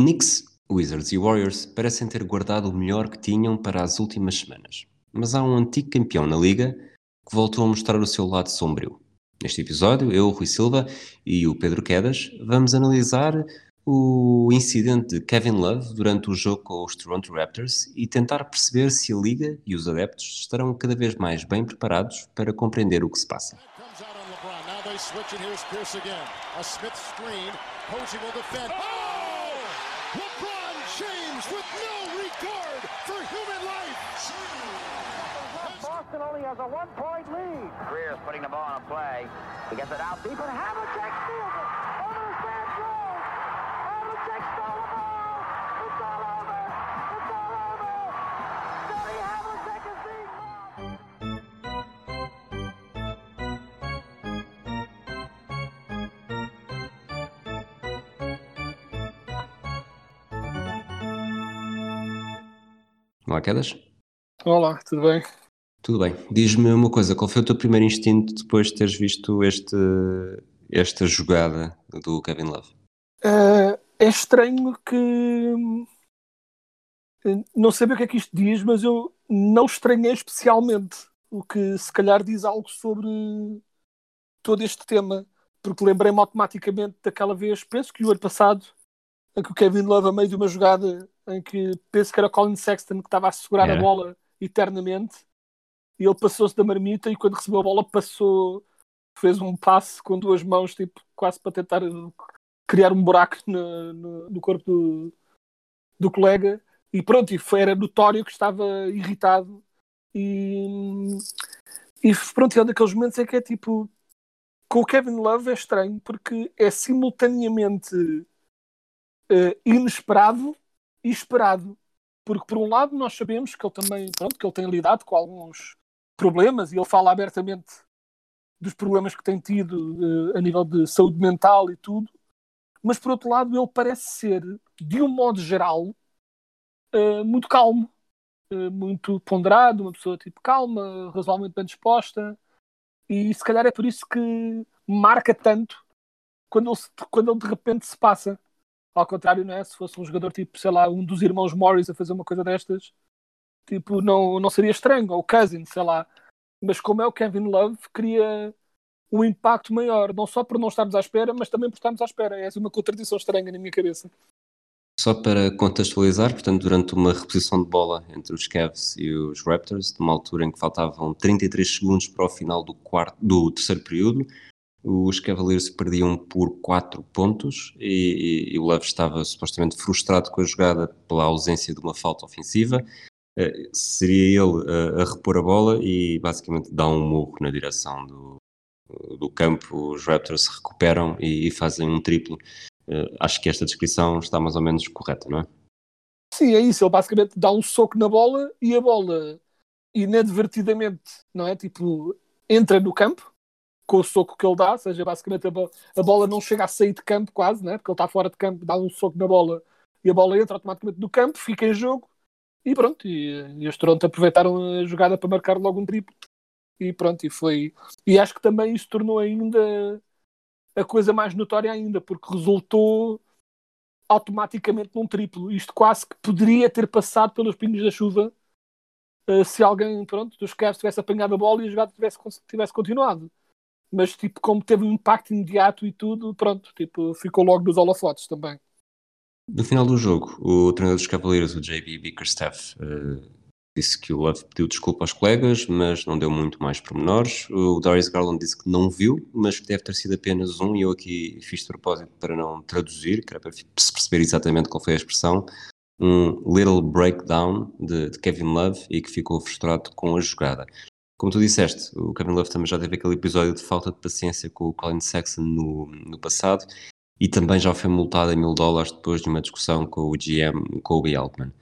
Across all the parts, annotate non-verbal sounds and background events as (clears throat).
Knicks, Wizards e Warriors parecem ter guardado o melhor que tinham para as últimas semanas. Mas há um antigo campeão na liga que voltou a mostrar o seu lado sombrio. Neste episódio, eu, Rui Silva e o Pedro Quedas vamos analisar o incidente de Kevin Love durante o jogo com os Toronto Raptors e tentar perceber se a liga e os adeptos estarão cada vez mais bem preparados para compreender o que se passa. Boston only has a one-point lead. Greer's putting the ball on a play. He gets it out deep, and Havlicek steals it. Olá, Quedas. Olá, tudo bem? Tudo bem. Diz-me uma coisa, qual foi o teu primeiro instinto depois de teres visto este, esta jogada do Kevin Love? Uh, é estranho que. Não sei bem o que é que isto diz, mas eu não estranhei especialmente. O que se calhar diz algo sobre todo este tema. Porque lembrei-me automaticamente daquela vez, penso que o ano passado, em que o Kevin Love, a meio de uma jogada em que penso que era Colin Sexton que estava a segurar a bola eternamente. E ele passou-se da marmita e quando recebeu a bola passou, fez um passe com duas mãos, tipo, quase para tentar criar um buraco no, no, no corpo do, do colega. E pronto, e foi, era notório que estava irritado. E, e pronto, é um daqueles momentos em que é tipo com o Kevin Love é estranho porque é simultaneamente uh, inesperado e esperado. Porque por um lado nós sabemos que ele também pronto, que ele tem lidado com alguns problemas e ele fala abertamente dos problemas que tem tido uh, a nível de saúde mental e tudo, mas por outro lado ele parece ser, de um modo geral, uh, muito calmo, uh, muito ponderado, uma pessoa tipo calma, razoavelmente bem disposta, e se calhar é por isso que marca tanto quando ele, quando ele de repente se passa. Ao contrário, não é? Se fosse um jogador tipo, sei lá, um dos irmãos Morris a fazer uma coisa destas, Tipo, não, não seria estranho, ou Cousin, sei lá. Mas como é o Kevin Love, cria um impacto maior, não só por não estarmos à espera, mas também por estarmos à espera. É uma contradição estranha na minha cabeça. Só para contextualizar, portanto, durante uma reposição de bola entre os Cavs e os Raptors, numa altura em que faltavam 33 segundos para o final do, quarto, do terceiro período, os Cavaliers perdiam por 4 pontos e, e, o Love estava supostamente frustrado com a jogada pela ausência de uma falta ofensiva eh, seria ele a, a, repor a bola e basicamente dá um murro na direção do, do campo. Os Raptors se recuperam e, e fazem um triplo. Uh, acho que esta descrição está mais ou menos correta, não é? Sim, é isso. Ele basicamente dá um soco na bola e a bola inadvertidamente, não é? Tipo, entra no campo com o soco que ele dá, ou seja, basicamente a, bo a bola não chega a sair de campo quase, né? porque ele está fora de campo, dá um soco na bola e a bola entra automaticamente no campo, fica em jogo e pronto, e, e os Toronto aproveitaram a jogada para marcar logo um triplo. E pronto, e foi. E acho que também isso tornou ainda a coisa mais notória ainda, porque resultou automaticamente num triplo. Isto quase que poderia ter passado pelos pinos da chuva uh, se alguém, pronto, dos Cavs tivesse apanhado a bola e a jogada tivesse, tivesse continuado. Mas, tipo, como teve um impacto imediato e tudo, pronto, tipo, ficou logo nos holofotes também. No final do jogo, o treinador dos Cavaleiros, o JB Bickerstaff, uh, disse que o Love pediu desculpa aos colegas, mas não deu muito mais pormenores. O Darius Garland disse que não viu, mas que deve ter sido apenas um, e eu aqui fiz de propósito para não traduzir, que era para se perceber exatamente qual foi a expressão, um little breakdown de, de Kevin Love e que ficou frustrado com a jogada. Como tu disseste, o Kevin Love também já teve aquele episódio de falta de paciência com o Colin Sexton no, no passado e também já foi multado em mil dólares depois de uma discussão com o GM Kobe Altman.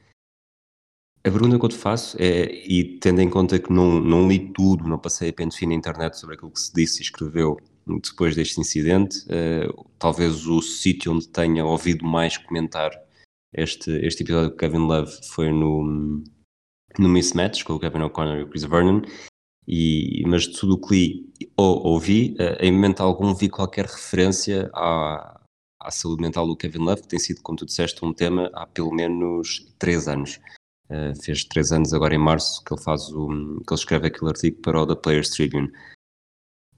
A pergunta que eu te faço é, e tendo em conta que não, não li tudo, não passei a pente fino na internet sobre aquilo que se disse e escreveu depois deste incidente, uh, talvez o sítio onde tenha ouvido mais comentar este, este episódio com Kevin Love foi no, no Mismatch com o Kevin O'Connor e o Chris Vernon, e, mas de tudo o que li ou ouvi, uh, em momento algum vi qualquer referência à, à saúde mental do Kevin Love, que tem sido, como tu disseste, um tema há pelo menos três anos. Uh, fez três anos agora em março que ele faz o, que ele escreve aquele artigo para o The Players Tribune.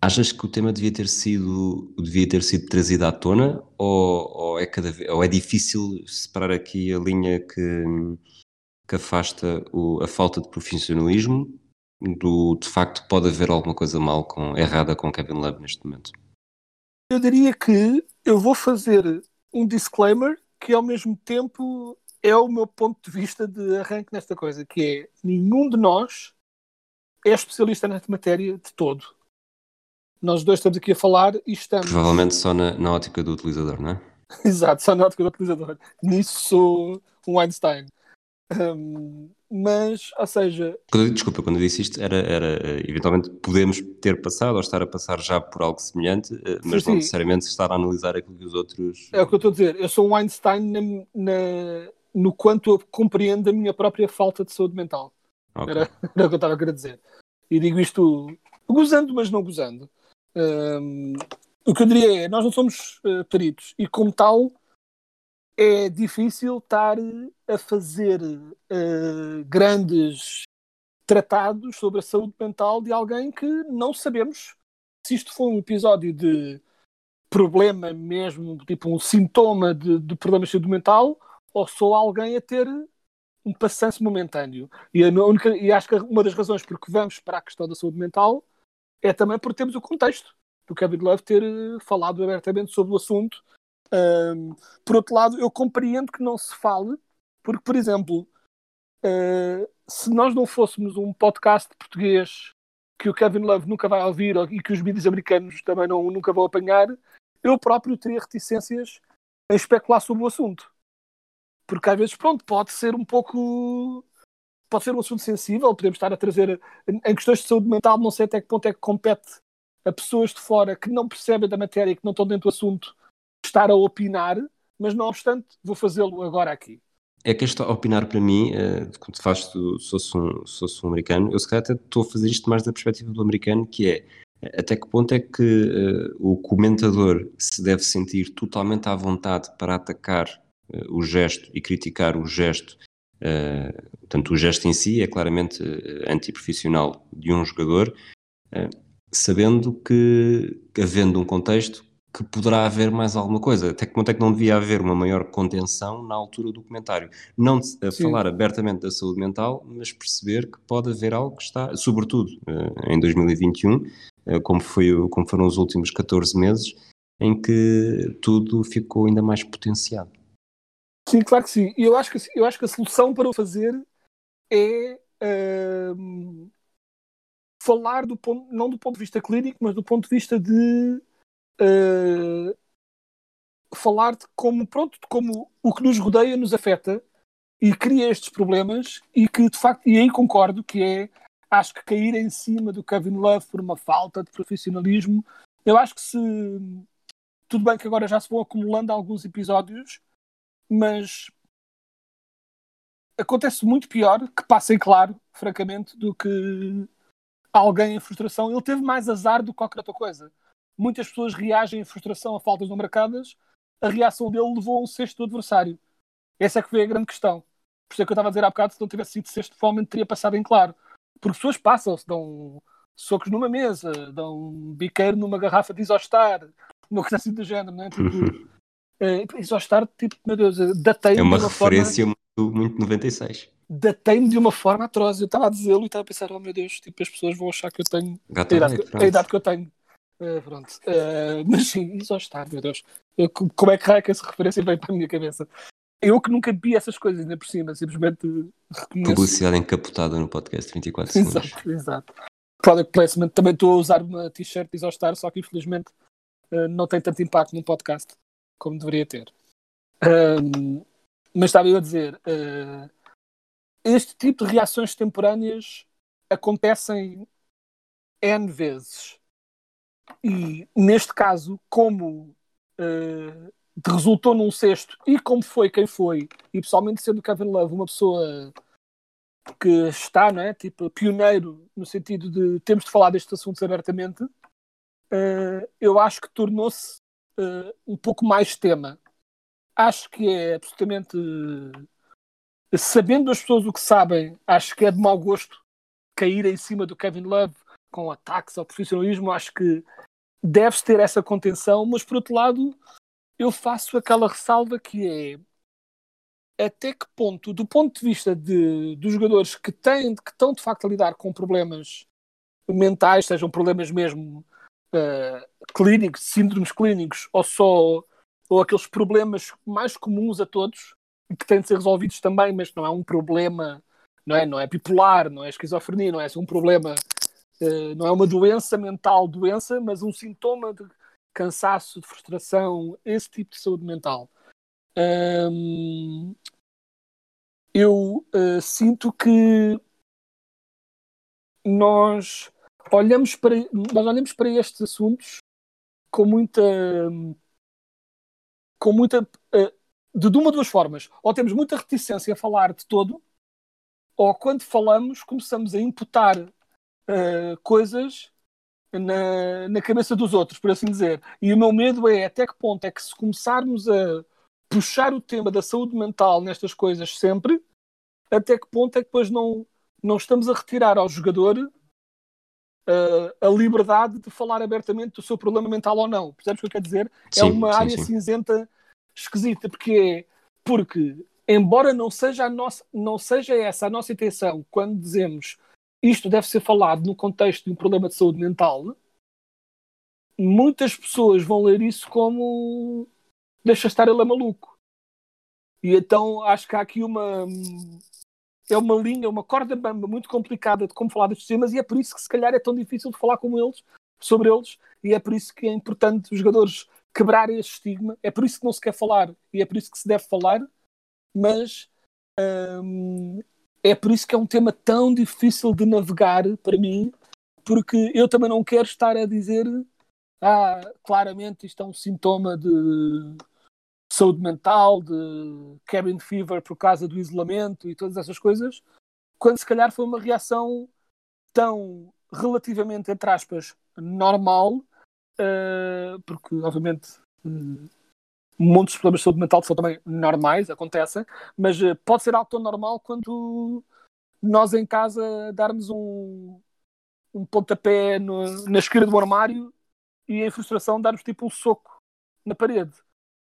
Achas que o tema devia ter sido devia ter sido trazido à tona ou, ou é cada ou é difícil separar aqui a linha que, que afasta o, a falta de profissionalismo do de facto pode haver alguma coisa mal com errada com Kevin Love neste momento? Eu diria que eu vou fazer um disclaimer que ao mesmo tempo é o meu ponto de vista de arranque nesta coisa, que é nenhum de nós é especialista nesta matéria de todo nós dois estamos aqui a falar e estamos. Provavelmente só na, na ótica do utilizador, não é? (laughs) Exato, só na ótica do utilizador. Nisso sou um Einstein. Um, mas, ou seja. Quando, desculpa, quando eu disse isto, era, era eventualmente podemos ter passado ou estar a passar já por algo semelhante, eh, mas sim, não necessariamente estar a analisar aquilo que os outros. É o que eu estou a dizer. Eu sou um Einstein na, na, no quanto eu compreendo a minha própria falta de saúde mental. Okay. Era, (laughs) era o que eu estava a querer dizer. E digo isto gozando, mas não gozando. Um, o que eu diria é, nós não somos uh, peritos e como tal é difícil estar a fazer uh, grandes tratados sobre a saúde mental de alguém que não sabemos se isto foi um episódio de problema mesmo, tipo um sintoma de, de problemas de saúde mental ou só alguém a ter um passanço momentâneo. E, única, e acho que uma das razões porque vamos para a questão da saúde mental é também porque temos o contexto do Kevin Love ter eh, falado abertamente sobre o assunto. Um, por outro lado, eu compreendo que não se fale, porque, por exemplo, uh, se nós não fôssemos um podcast português que o Kevin Love nunca vai ouvir e que os mídias americanos também não, nunca vão apanhar, eu próprio teria reticências em especular sobre o assunto. Porque às vezes, pronto, pode ser um pouco pode ser um assunto sensível, podemos estar a trazer em questões de saúde mental, não sei até que ponto é que compete a pessoas de fora que não percebem da matéria e que não estão dentro do assunto estar a opinar, mas não obstante, vou fazê-lo agora aqui. É que este opinar para mim, uh, quando faz se fosse um, um americano, eu se calhar até estou a fazer isto mais da perspectiva do americano, que é até que ponto é que uh, o comentador se deve sentir totalmente à vontade para atacar uh, o gesto e criticar o gesto Uh, portanto, o gesto em si é claramente uh, antiprofissional de um jogador, uh, sabendo que, havendo um contexto, que poderá haver mais alguma coisa. Até que ponto é que não devia haver uma maior contenção na altura do comentário? Não falar abertamente da saúde mental, mas perceber que pode haver algo que está, sobretudo em 2021, como, foi, como foram os últimos 14 meses, em que tudo ficou ainda mais potenciado. Sim, claro que sim. E eu acho que, eu acho que a solução para o fazer é uh, falar do ponto, não do ponto de vista clínico, mas do ponto de vista de uh, falar de como, pronto, de como o que nos rodeia nos afeta e cria estes problemas e que de facto, e aí concordo que é acho que cair em cima do Kevin Love por uma falta de profissionalismo, eu acho que se tudo bem que agora já se vão acumulando alguns episódios mas acontece muito pior que passem claro, francamente, do que alguém em frustração. Ele teve mais azar do que qualquer outra coisa. Muitas pessoas reagem em frustração a faltas não marcadas. A reação dele levou a um sexto do adversário. Essa é que foi a grande questão. Por isso é que eu estava a dizer há bocado, se não tivesse sido sexto, provavelmente teria passado em claro. Porque pessoas passam-se, dão socos numa mesa, dão um biqueiro numa garrafa de isostar, uma coisa assim do género, não é? Tipo, Uh, Isostar, tipo, meu Deus, datei-me É uma, uma referência forma... muito, muito 96. Datei-me de uma forma atroz. Eu estava a dizê-lo e estava a pensar, oh meu Deus, tipo, as pessoas vão achar que eu tenho a idade, que, a idade, que, eu tenho. Uh, pronto. Uh, mas sim, Isostar, meu Deus. Eu, como é que raio que essa referência veio para a minha cabeça? Eu que nunca vi essas coisas ainda por cima, simplesmente reconheço. Publicidade encapotada no podcast 24 segundos. Exato, exato. Product placement, também estou a usar uma t-shirt de Isostar, só que infelizmente uh, não tem tanto impacto no podcast como deveria ter. Um, mas estava eu a dizer, uh, este tipo de reações temporâneas acontecem N vezes. E neste caso, como uh, resultou num sexto e como foi quem foi, e pessoalmente sendo Kevin Love uma pessoa que está, não é? Tipo, pioneiro no sentido de temos de falar destes assuntos abertamente, uh, eu acho que tornou-se uh, um pouco mais tema. Acho que é absolutamente. sabendo as pessoas o que sabem, acho que é de mau gosto cair em cima do Kevin Love com ataques ao profissionalismo. Acho que deve ter essa contenção, mas por outro lado, eu faço aquela ressalva que é até que ponto, do ponto de vista de, dos jogadores que têm, que estão de facto a lidar com problemas mentais, sejam problemas mesmo uh, clínicos, síndromes clínicos, ou só ou aqueles problemas mais comuns a todos e que têm de ser resolvidos também, mas não é um problema, não é, não é bipolar, não é esquizofrenia, não é assim um problema, não é uma doença mental, doença, mas um sintoma de cansaço, de frustração, esse tipo de saúde mental. Eu uh, sinto que nós olhamos para, nós olhamos para estes assuntos com muita. com muita. Uh, de uma ou duas formas. Ou temos muita reticência a falar de todo, ou quando falamos começamos a imputar uh, coisas na, na cabeça dos outros, por assim dizer. E o meu medo é até que ponto é que se começarmos a puxar o tema da saúde mental nestas coisas sempre, até que ponto é que depois não, não estamos a retirar ao jogador uh, a liberdade de falar abertamente do seu problema mental ou não. Percebes o que eu quero dizer? É sim, é uma sim, área sim. cinzenta esquisita, porque é porque, embora não seja, a nossa, não seja essa a nossa intenção quando dizemos isto deve ser falado no contexto de um problema de saúde mental, muitas pessoas vão ler isso como deixa estar ele é maluco. E então acho que há aqui uma é uma linha, uma corda bamba muito complicada de como falar destes temas e é por isso que se calhar é tão difícil de falar com eles, sobre eles, e é por isso que é importante os jogadores quebrar esse estigma, é por isso que não se quer falar e é por isso que se deve falar, mas hum, é por isso que é um tema tão difícil de navegar para mim, porque eu também não quero estar a dizer ah, claramente isto é um sintoma de saúde mental, de cabin fever por causa do isolamento e todas essas coisas, quando se calhar foi uma reação tão relativamente, entre aspas, normal, uh, porque obviamente uh, montes de problemas de saúde mental são também normais, acontecem, mas uh, pode ser algo tão normal quanto nós em casa darmos um, um pontapé no, na esquerda do armário e em frustração darmos tipo um soco na parede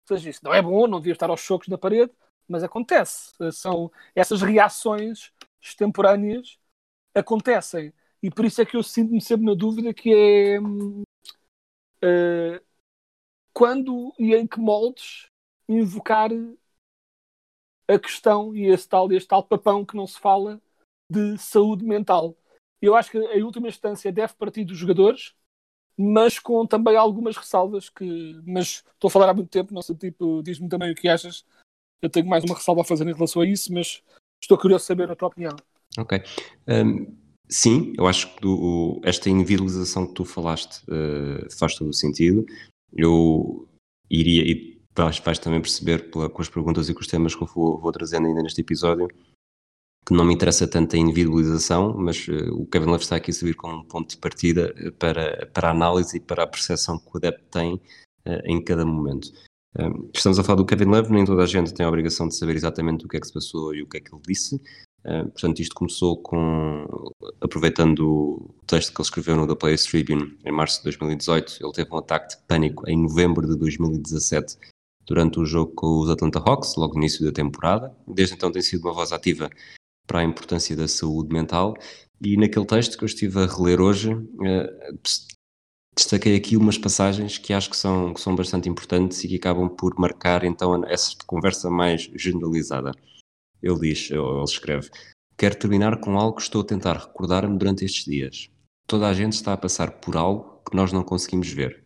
seja, isso não é bom, não devia estar aos chocos na parede, mas acontece. São essas reações extemporâneas acontecem. E por isso é que eu sinto-me sempre na dúvida que é uh, quando e em que moldes invocar a questão e esse tal, este tal papão que não se fala de saúde mental. Eu acho que em última instância deve partir dos jogadores, mas com também algumas ressalvas que. Mas estou a falar há muito tempo, não sei, tipo, diz-me também o que achas. Eu tenho mais uma ressalva a fazer em relação a isso, mas estou curioso de saber a tua opinião. Ok. Um, sim, eu acho que do, esta individualização que tu falaste uh, faz todo o sentido. Eu iria, e vais, vais também perceber pela, com as perguntas e com os temas que eu vou, vou trazendo ainda neste episódio, que não me interessa tanto a individualização, mas uh, o Kevin Love está aqui a servir como um ponto de partida eh, para, para a análise e para a percepção que o adepto tem uh, em cada momento. Estamos a falar do Kevin Love, nem toda a gente tem a obrigação de saber exatamente o que é que se passou e o que é que ele disse. Uh, portanto, isto começou com, aproveitando o texto que ele escreveu no The Players Tribune em março de 2018, ele teve um ataque de pânico em novembro de 2017 durante o jogo com os Atlanta Hawks, logo no início da temporada. Desde então tem sido uma voz ativa para a importância da saúde mental. E naquele texto que eu estive a reler hoje, eh, destaquei aqui umas passagens que acho que são, que são bastante importantes e que acabam por marcar então essa conversa mais generalizada. Ele diz, ou ele escreve: Quero terminar com algo que estou a tentar recordar-me durante estes dias. Toda a gente está a passar por algo que nós não conseguimos ver.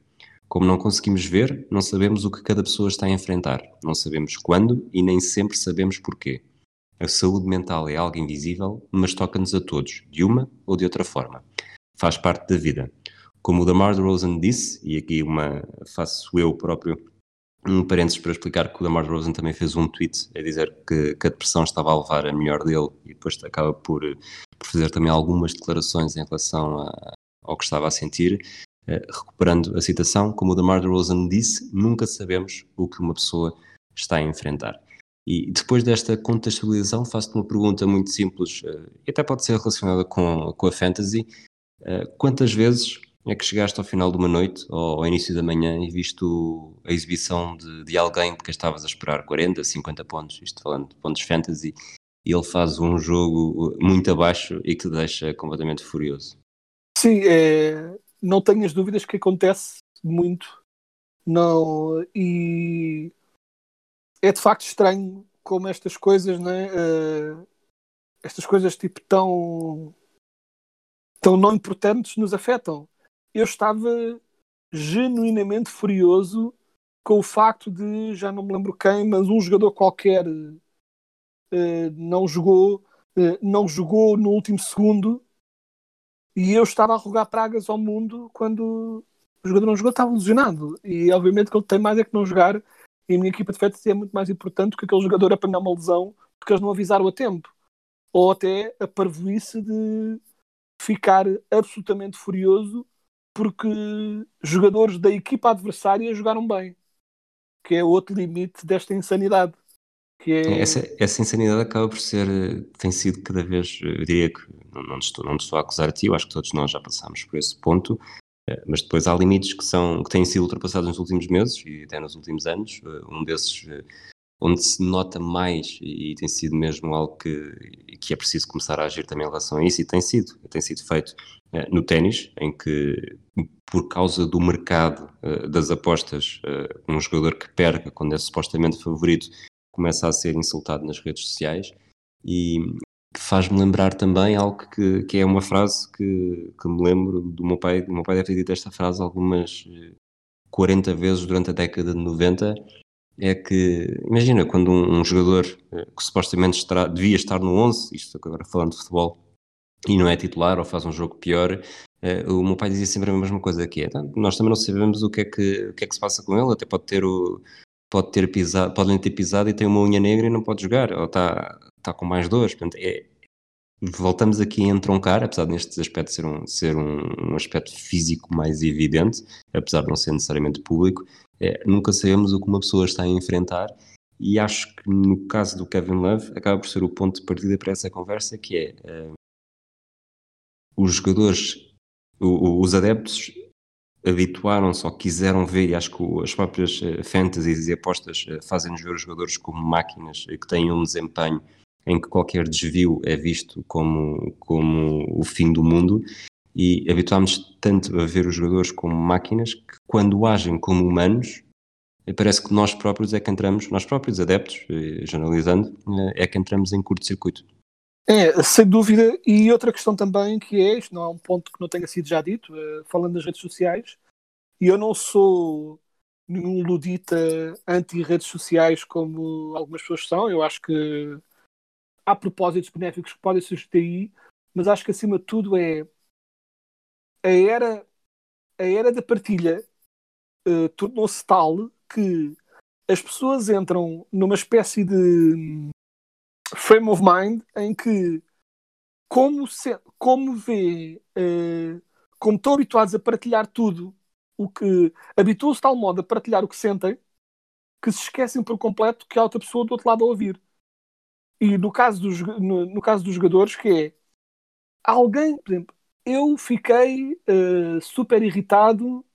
Como não conseguimos ver, não sabemos o que cada pessoa está a enfrentar, não sabemos quando e nem sempre sabemos porquê. A saúde mental é algo invisível, mas toca-nos a todos, de uma ou de outra forma. Faz parte da vida. Como o Damar DeRozan disse, e aqui uma, faço eu próprio um parênteses para explicar que o Damar DeRozan também fez um tweet a dizer que, que, a depressão estava a levar a melhor dele e depois acaba por, por fazer também algumas declarações em relação a, ao que estava a sentir. recuperando a citação, como o DeMar DeRozan disse, nunca sabemos o que uma pessoa está a enfrentar. E depois desta contextualização, faço-te uma pergunta muito simples, e até pode ser relacionada com, com a fantasy. Quantas vezes é que chegaste ao final de uma noite ou ao início da manhã e viste a exibição de, de alguém de estavas a esperar 40, 50 pontos, isto falando de pontos fantasy, e ele faz um jogo muito abaixo e que te deixa completamente furioso. Sim, é, não tenhas dúvidas que acontece muito. Não, e é de facto estranho como estas coisas, né? Uh, estas coisas tipo tão tão não importantes nos afetam eu estava genuinamente furioso com o facto de, já não me lembro quem, mas um jogador qualquer uh, não jogou, uh, não jogou no último segundo e eu estava a rogar pragas ao mundo quando o jogador não jogou, estava lesionado. E obviamente que ele tem mais é que não jogar e a minha equipa de fantasy é muito mais importante que aquele jogador apanhar uma lesão porque eles não avisaram a tempo. Ou até a parvoíce de ficar absolutamente furioso porque jogadores da equipa adversária jogaram bem, que é outro limite desta insanidade. Que é... essa, essa insanidade acaba por ser, tem sido cada vez, eu diria que não, não, estou, não estou a acusar a ti, eu acho que todos nós já passamos por esse ponto, eh, mas depois há limites que, são, que têm sido ultrapassados nos últimos meses e até nos últimos anos. Eh, um desses eh, onde se nota mais e tem sido mesmo algo que, que é preciso começar a agir também em relação a isso e tem sido, tem sido feito uh, no ténis, em que por causa do mercado uh, das apostas, uh, um jogador que perca quando é supostamente favorito começa a ser insultado nas redes sociais e que faz-me lembrar também algo que, que é uma frase que, que me lembro do meu pai, o meu pai deve ter dito esta frase algumas 40 vezes durante a década de 90 é que, imagina, quando um, um jogador eh, que supostamente estará, devia estar no 11, isto agora falando de futebol, e não é titular ou faz um jogo pior, eh, o meu pai dizia sempre a mesma coisa que é, tá? nós também não sabemos o que, é que, o que é que se passa com ele, até pode ter o pode ter pisado, pode ter pisado e tem uma unha negra e não pode jogar, ou está, está com mais dores, portanto, é, voltamos aqui a entroncar, apesar deste aspecto ser um, ser um, um aspecto físico mais evidente, apesar de não ser necessariamente público, é, nunca sabemos o que uma pessoa está a enfrentar e acho que no caso do Kevin Love acaba por ser o ponto de partida para essa conversa que é uh, os jogadores, o, os adeptos habituaram-se ou quiseram ver, e acho que as próprias uh, fantasies e apostas uh, fazem-nos ver os jogadores como máquinas que têm um desempenho em que qualquer desvio é visto como, como o fim do mundo e habituámos tanto a ver os jogadores como máquinas que quando agem como humanos parece que nós próprios é que entramos, nós próprios adeptos, eh, generalizando, eh, é que entramos em curto-circuito. É, sem dúvida. E outra questão também que é, isto não é um ponto que não tenha sido já dito, eh, falando das redes sociais, e eu não sou nenhum ludita anti-redes sociais como algumas pessoas são, eu acho que há propósitos benéficos que podem surgir aí, mas acho que acima de tudo é a era, a era da partilha uh, tornou-se tal que as pessoas entram numa espécie de frame of mind em que como, se, como vê uh, como estão habituados a partilhar tudo o que habituam-se de tal modo a partilhar o que sentem que se esquecem por completo que há outra pessoa do outro lado a ouvir. E no caso dos, no, no caso dos jogadores, que é alguém, por exemplo, eu fiquei uh, super irritado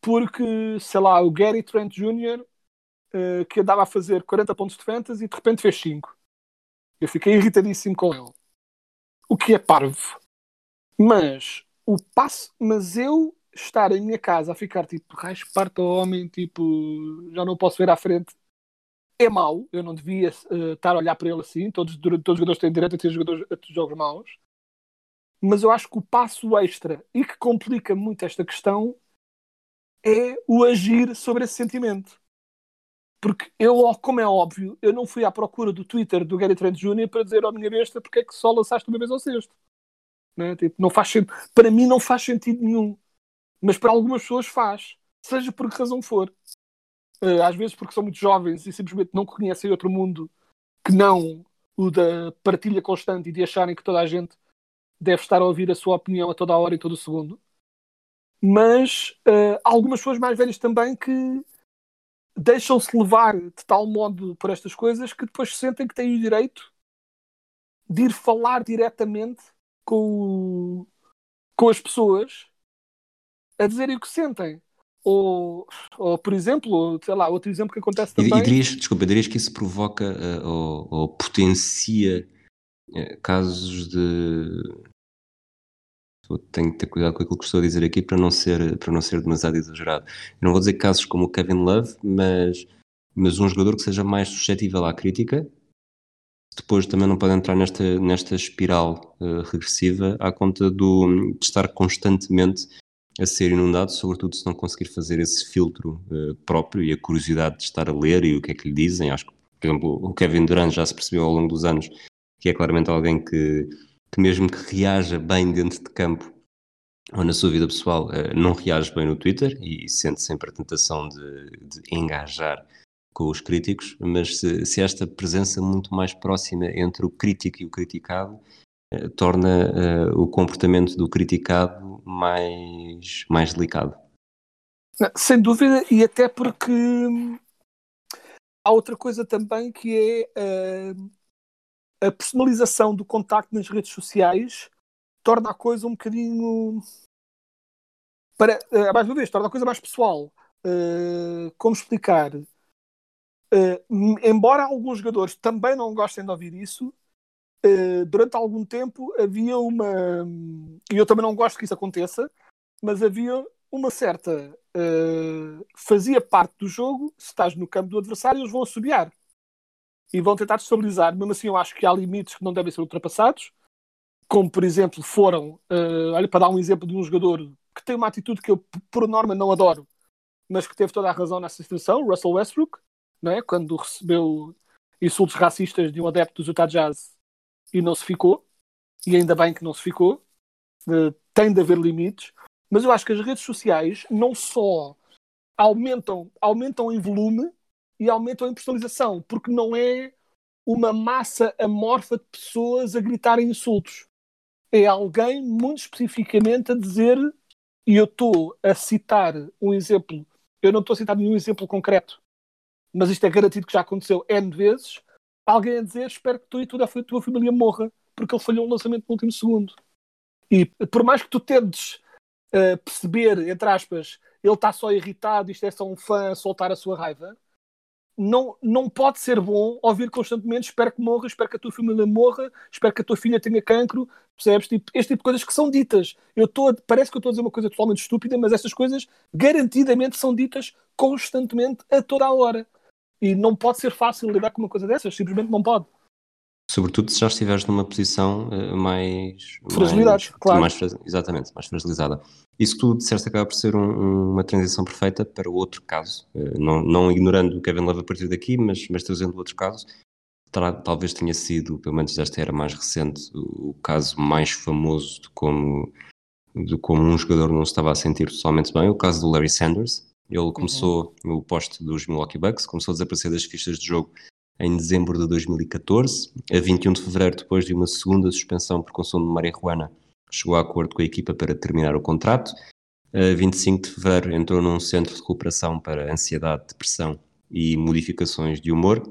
porque, sei lá, o Gary Trent Jr., uh, que andava a fazer 40 pontos de fantasy de repente fez 5. Eu fiquei irritadíssimo com ele. O que é parvo. Mas o passo, mas eu estar em minha casa a ficar tipo, raios parto homem, tipo, já não posso ver à frente é mau, eu não devia uh, estar a olhar para ele assim, todos, todos os jogadores têm direito a ter jogadores, a ter jogos maus, mas eu acho que o passo extra e que complica muito esta questão é o agir sobre esse sentimento. Porque eu, como é óbvio, eu não fui à procura do Twitter do Gary Trent Jr. para dizer oh, minha besta porque é que só lançaste uma vez ao sexto. Né? Tipo, não faz Para mim não faz sentido nenhum. Mas para algumas pessoas faz. Seja por que razão for. Eh, às vezes porque são muito jovens e simplesmente não conhecem outro mundo que não o da partilha constante e de acharem que toda a gente deve estar a ouvir a sua opinião a toda a hora e todo o segundo. mas uh, há algumas pessoas mais velhas também que deixam-se levar de tal modo por estas coisas que depois sentem que têm o direito de ir falar diretamente com, com as pessoas a dizerem o que sentem. Ou, ou, por exemplo, sei lá, outro exemplo que acontece também. E, e dirias, desculpa, dirias que isso provoca uh, ou, ou, potencia uh, casos de. Tenho que ter cuidado com aquilo que estou a dizer aqui para não ser, para não ser demasiado exagerado. Eu não vou dizer casos como o Kevin Love, mas, mas um jogador que seja mais suscetível à crítica, depois também não pode entrar nesta, nesta espiral uh, regressiva à conta do, de estar constantemente a ser inundado, sobretudo se não conseguir fazer esse filtro uh, próprio e a curiosidade de estar a ler e o que é que lhe dizem. Acho que, por exemplo, o Kevin Durant já se percebeu ao longo dos anos que é claramente alguém que, que mesmo que reaja bem dentro de campo ou na sua vida pessoal, uh, não reage bem no Twitter e sente sempre a tentação de, de engajar com os críticos, mas se, se, esta presença muito mais próxima entre o crítico e o criticado eh, torna uh, o comportamento do criticado mais, mais delicado. Sem dúvida, e até porque há outra coisa também que é uh, a personalização do contacto nas redes sociais torna a coisa um bocadinho para, uh, mais uma vez, torna a coisa mais pessoal. Uh, como explicar? Uh, embora alguns jogadores também não gostem de ouvir isso, durante algum tempo havia uma. E eu também não gosto que isso aconteça, mas havia uma certa. Fazia parte do jogo, se estás no campo do adversário, eles vão assobiar e vão tentar estabilizar. Mesmo assim, eu acho que há limites que não devem ser ultrapassados, como por exemplo foram. olha, para dar um exemplo de um jogador que tem uma atitude que eu, por norma, não adoro, mas que teve toda a razão nessa situação, Russell Westbrook, não é? quando recebeu insultos racistas de um adepto do Utah Jazz e não se ficou, e ainda bem que não se ficou, uh, tem de haver limites, mas eu acho que as redes sociais não só aumentam, aumentam em volume e aumentam em personalização, porque não é uma massa amorfa de pessoas a gritarem insultos. É alguém muito especificamente a dizer, e eu estou a citar um exemplo, eu não estou a citar nenhum exemplo concreto, mas isto é garantido que já aconteceu N vezes, alguém a dizer espero que tu e toda a tua família morra porque ele falhou um lançamento no último segundo. E por mais que tu tentes uh, perceber, entre aspas, ele está só irritado, isto é só um fã a soltar a sua raiva, não, não pode ser bom ouvir constantemente espero que morra, espero que a tua família morra, espero que a tua filha tenha cancro, percebes? Tipo, este tipo de coisas que são ditas. Eu tô, parece que eu estou a dizer uma coisa totalmente estúpida, mas essas coisas garantidamente são ditas constantemente a toda a hora. E não pode ser fácil lidar com uma coisa dessas, simplesmente não pode. Sobretudo se já estiveres numa posição uh, mais. Fragilidade, mais, claro. Mais, exatamente, mais fragilizada. Isso que tu disseste acaba por ser um, uma transição perfeita para o outro caso. Uh, não, não, ignorando o Kevin Love a partir daqui, mas, mas trazendo outro caso. Talvez tenha sido, pelo menos desta era mais recente, o, o caso mais famoso de como, de como um jogador não se estava a sentir totalmente bem, o caso do Larry Sanders, ele começou uhum. no poste dos Milwaukee Bucks, começou a desaparecer das fichas de jogo em dezembro de 2014. A 21 de fevereiro, depois de uma segunda suspensão por consumo de marihuana, chegou a acordo com a equipa para terminar o contrato. A 25 de fevereiro entrou num centro de recuperação para ansiedade, depressão e modificações de humor.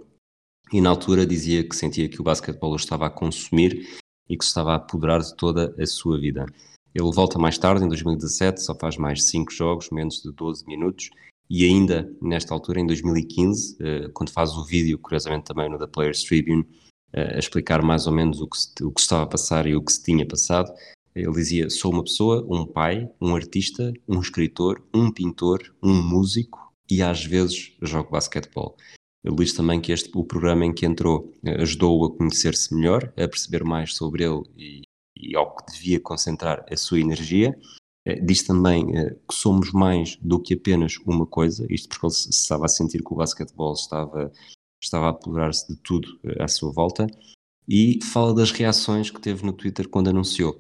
E na altura dizia que sentia que o basquetebol estava a consumir e que se estava a apoderar de toda a sua vida. Ele volta mais tarde, em 2017, só faz mais 5 jogos, menos de 12 minutos, e ainda nesta altura, em 2015, eh, quando faz o vídeo, curiosamente também no The Players Tribune, eh, a explicar mais ou menos o que, se, o que estava a passar e o que se tinha passado, ele dizia: Sou uma pessoa, um pai, um artista, um escritor, um pintor, um músico e às vezes jogo basquetebol. Ele diz também que este, o programa em que entrou eh, ajudou-o a conhecer-se melhor, a perceber mais sobre ele e, e ao que devia concentrar a sua energia. Eh, diz também eh, que somos mais do que apenas uma coisa, isto porque ele se estava a sentir que o basquetebol estava, estava a apoderar-se de tudo eh, à sua volta, e fala das reações que teve no Twitter quando anunciou.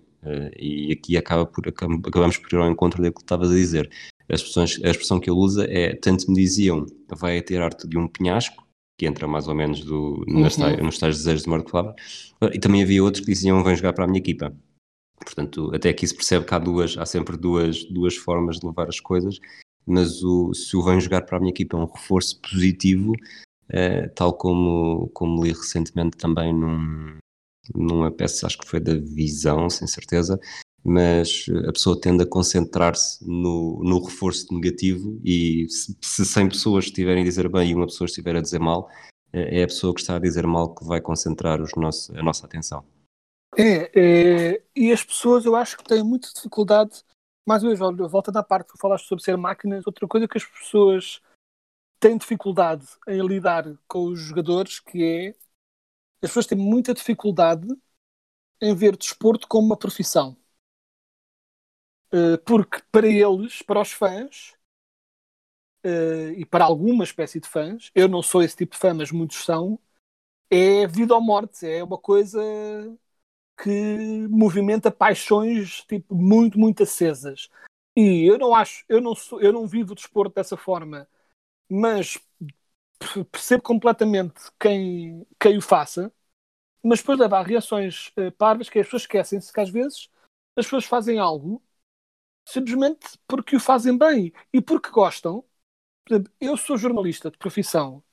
E aqui acaba por, acabamos por ir ao encontro daquilo que estavas a dizer. A expressão, a expressão que ele usa é: tanto me diziam, vai ter arte de um penhasco, que entra mais ou menos do, uhum. nos tais desejos de morte palavra, e também havia outros que diziam vem jogar para a minha equipa. Portanto, até aqui se percebe que há duas, há sempre duas, duas formas de levar as coisas, mas o, se o vem jogar para a minha equipa é um reforço positivo, eh, tal como, como li recentemente também num, numa peça, acho que foi da Visão, sem certeza, mas a pessoa tende a concentrar-se no, no reforço negativo e se, se 100 pessoas estiverem a dizer bem e uma pessoa estiver a dizer mal, eh, é a pessoa que está a dizer mal que vai concentrar os nosso, a nossa atenção. É, é, e as pessoas eu acho que têm muita dificuldade, mais uma vez, volta da parte que falaste sobre ser máquinas, outra coisa que as pessoas têm dificuldade em lidar com os jogadores, que é as pessoas têm muita dificuldade em ver desporto como uma profissão. Uh, porque para eles, para os fãs, uh, e para alguma espécie de fãs, eu não sou esse tipo de fã, mas muitos são, é vida ou morte, é uma coisa que movimenta paixões tipo, muito, muito acesas. E eu não acho, eu não, sou, eu não vivo o desporto dessa forma, mas percebo completamente quem, quem o faça, mas depois leva a reações uh, parvas que as pessoas esquecem-se que às vezes as pessoas fazem algo simplesmente porque o fazem bem e porque gostam. Eu sou jornalista de profissão,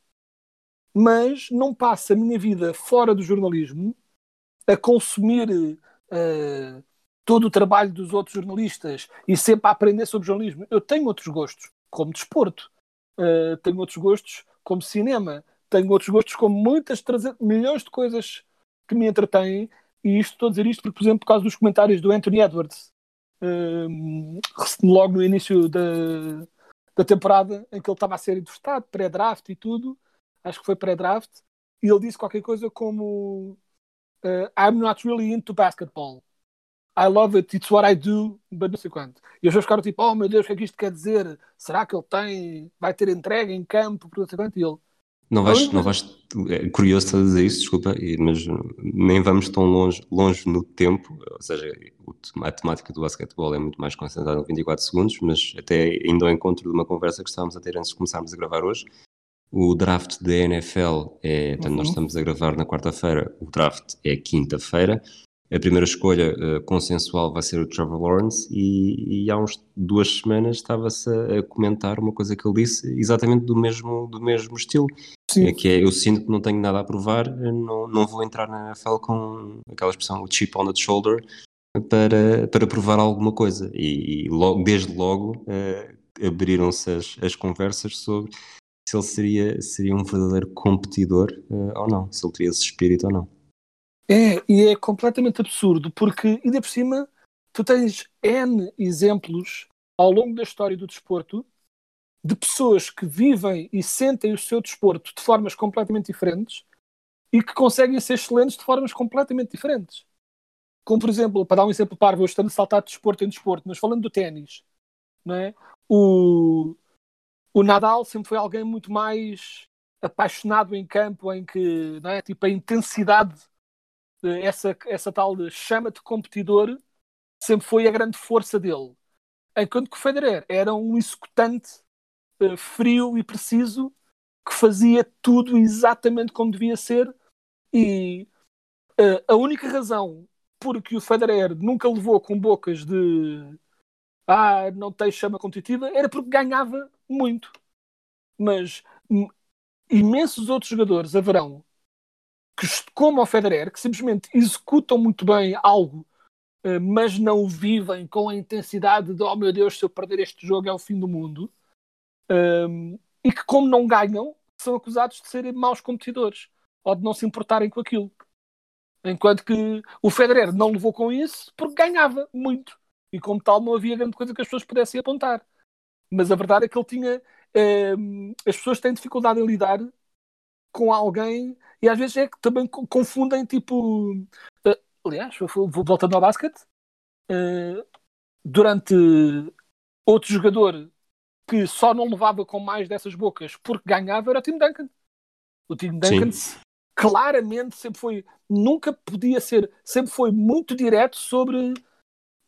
mas não passo a minha vida fora do jornalismo a consumir uh, todo o trabalho dos outros jornalistas e sempre a aprender sobre jornalismo. Eu tenho outros gostos, como desporto, uh, tenho outros gostos como cinema, tenho outros gostos como muitas, milhões de coisas que me entretêm. E isto estou a dizer isto porque, por exemplo, por causa dos comentários do Anthony Edwards, uh, logo no início da, da temporada, em que ele estava a ser entrevistado, pré-draft e tudo, acho que foi pré-draft, e ele disse qualquer coisa como uh, I'm not really into basketball. I love it, it's what I do, mas não sei quanto. E as pessoas ficaram tipo, oh meu Deus, o que é que isto quer dizer? Será que ele tem, vai ter entrega em campo, por não sei quanto? E ele, não vais, não vais, é curioso estás a dizer isso, desculpa, mas nem vamos tão longe, longe no tempo, ou seja, a temática do basquetebol é muito mais concentrada em 24 segundos, mas até indo ao encontro de uma conversa que estávamos a ter antes de começarmos a gravar hoje, o draft da NFL é, portanto, uhum. nós estamos a gravar na quarta-feira, o draft é quinta-feira. A primeira escolha uh, consensual vai ser o Trevor Lawrence e, e há uns duas semanas estava-se a, a, comentar uma coisa que ele disse exatamente do mesmo, do mesmo estilo. Sim. É que é, eu sinto que não tenho nada a provar, não, não vou entrar na NFL com aquela expressão, o chip on the shoulder, para, para provar alguma coisa. E, e logo, desde logo uh, abriram-se as, as conversas sobre se ele seria, seria um verdadeiro competidor uh, ou não, se ele teria esse espírito ou não. É, e é completamente absurdo, porque ainda por cima tu tens N exemplos ao longo da história do desporto de pessoas que vivem e sentem o seu desporto de formas completamente diferentes e que conseguem ser excelentes de formas completamente diferentes. Como, por exemplo, para dar um exemplo parvo, eu estando a saltar de desporto em desporto, mas falando do ténis, não é? o, o Nadal sempre foi alguém muito mais apaixonado em campo, em que não é? tipo, a intensidade, essa, essa tal chama de competidor, sempre foi a grande força dele. Enquanto que o Federer era um executante uh, frio e preciso que fazia tudo exatamente como devia ser e uh, a única razão porque o Federer nunca levou com bocas de ah, não tem chama competitiva era porque ganhava muito. Mas imensos outros jogadores haverão que, como o Federer, que simplesmente executam muito bem algo, eh, mas não vivem com a intensidade de oh meu Deus, se eu perder este jogo é o fim do mundo, um, e que, como não ganham, são acusados de serem maus competidores ou de não se importarem com aquilo. Enquanto que o Federer não levou com isso porque ganhava muito. E como tal, não havia grande coisa que as pessoas pudessem apontar. Mas a verdade é que ele tinha. Um, as pessoas têm dificuldade em lidar com alguém e às vezes é que também confundem tipo. Uh, aliás, voltando ao basquete. Uh, durante outro jogador que só não levava com mais dessas bocas porque ganhava era o Tim Duncan. O Tim Duncan Sim. claramente sempre foi, nunca podia ser, sempre foi muito direto sobre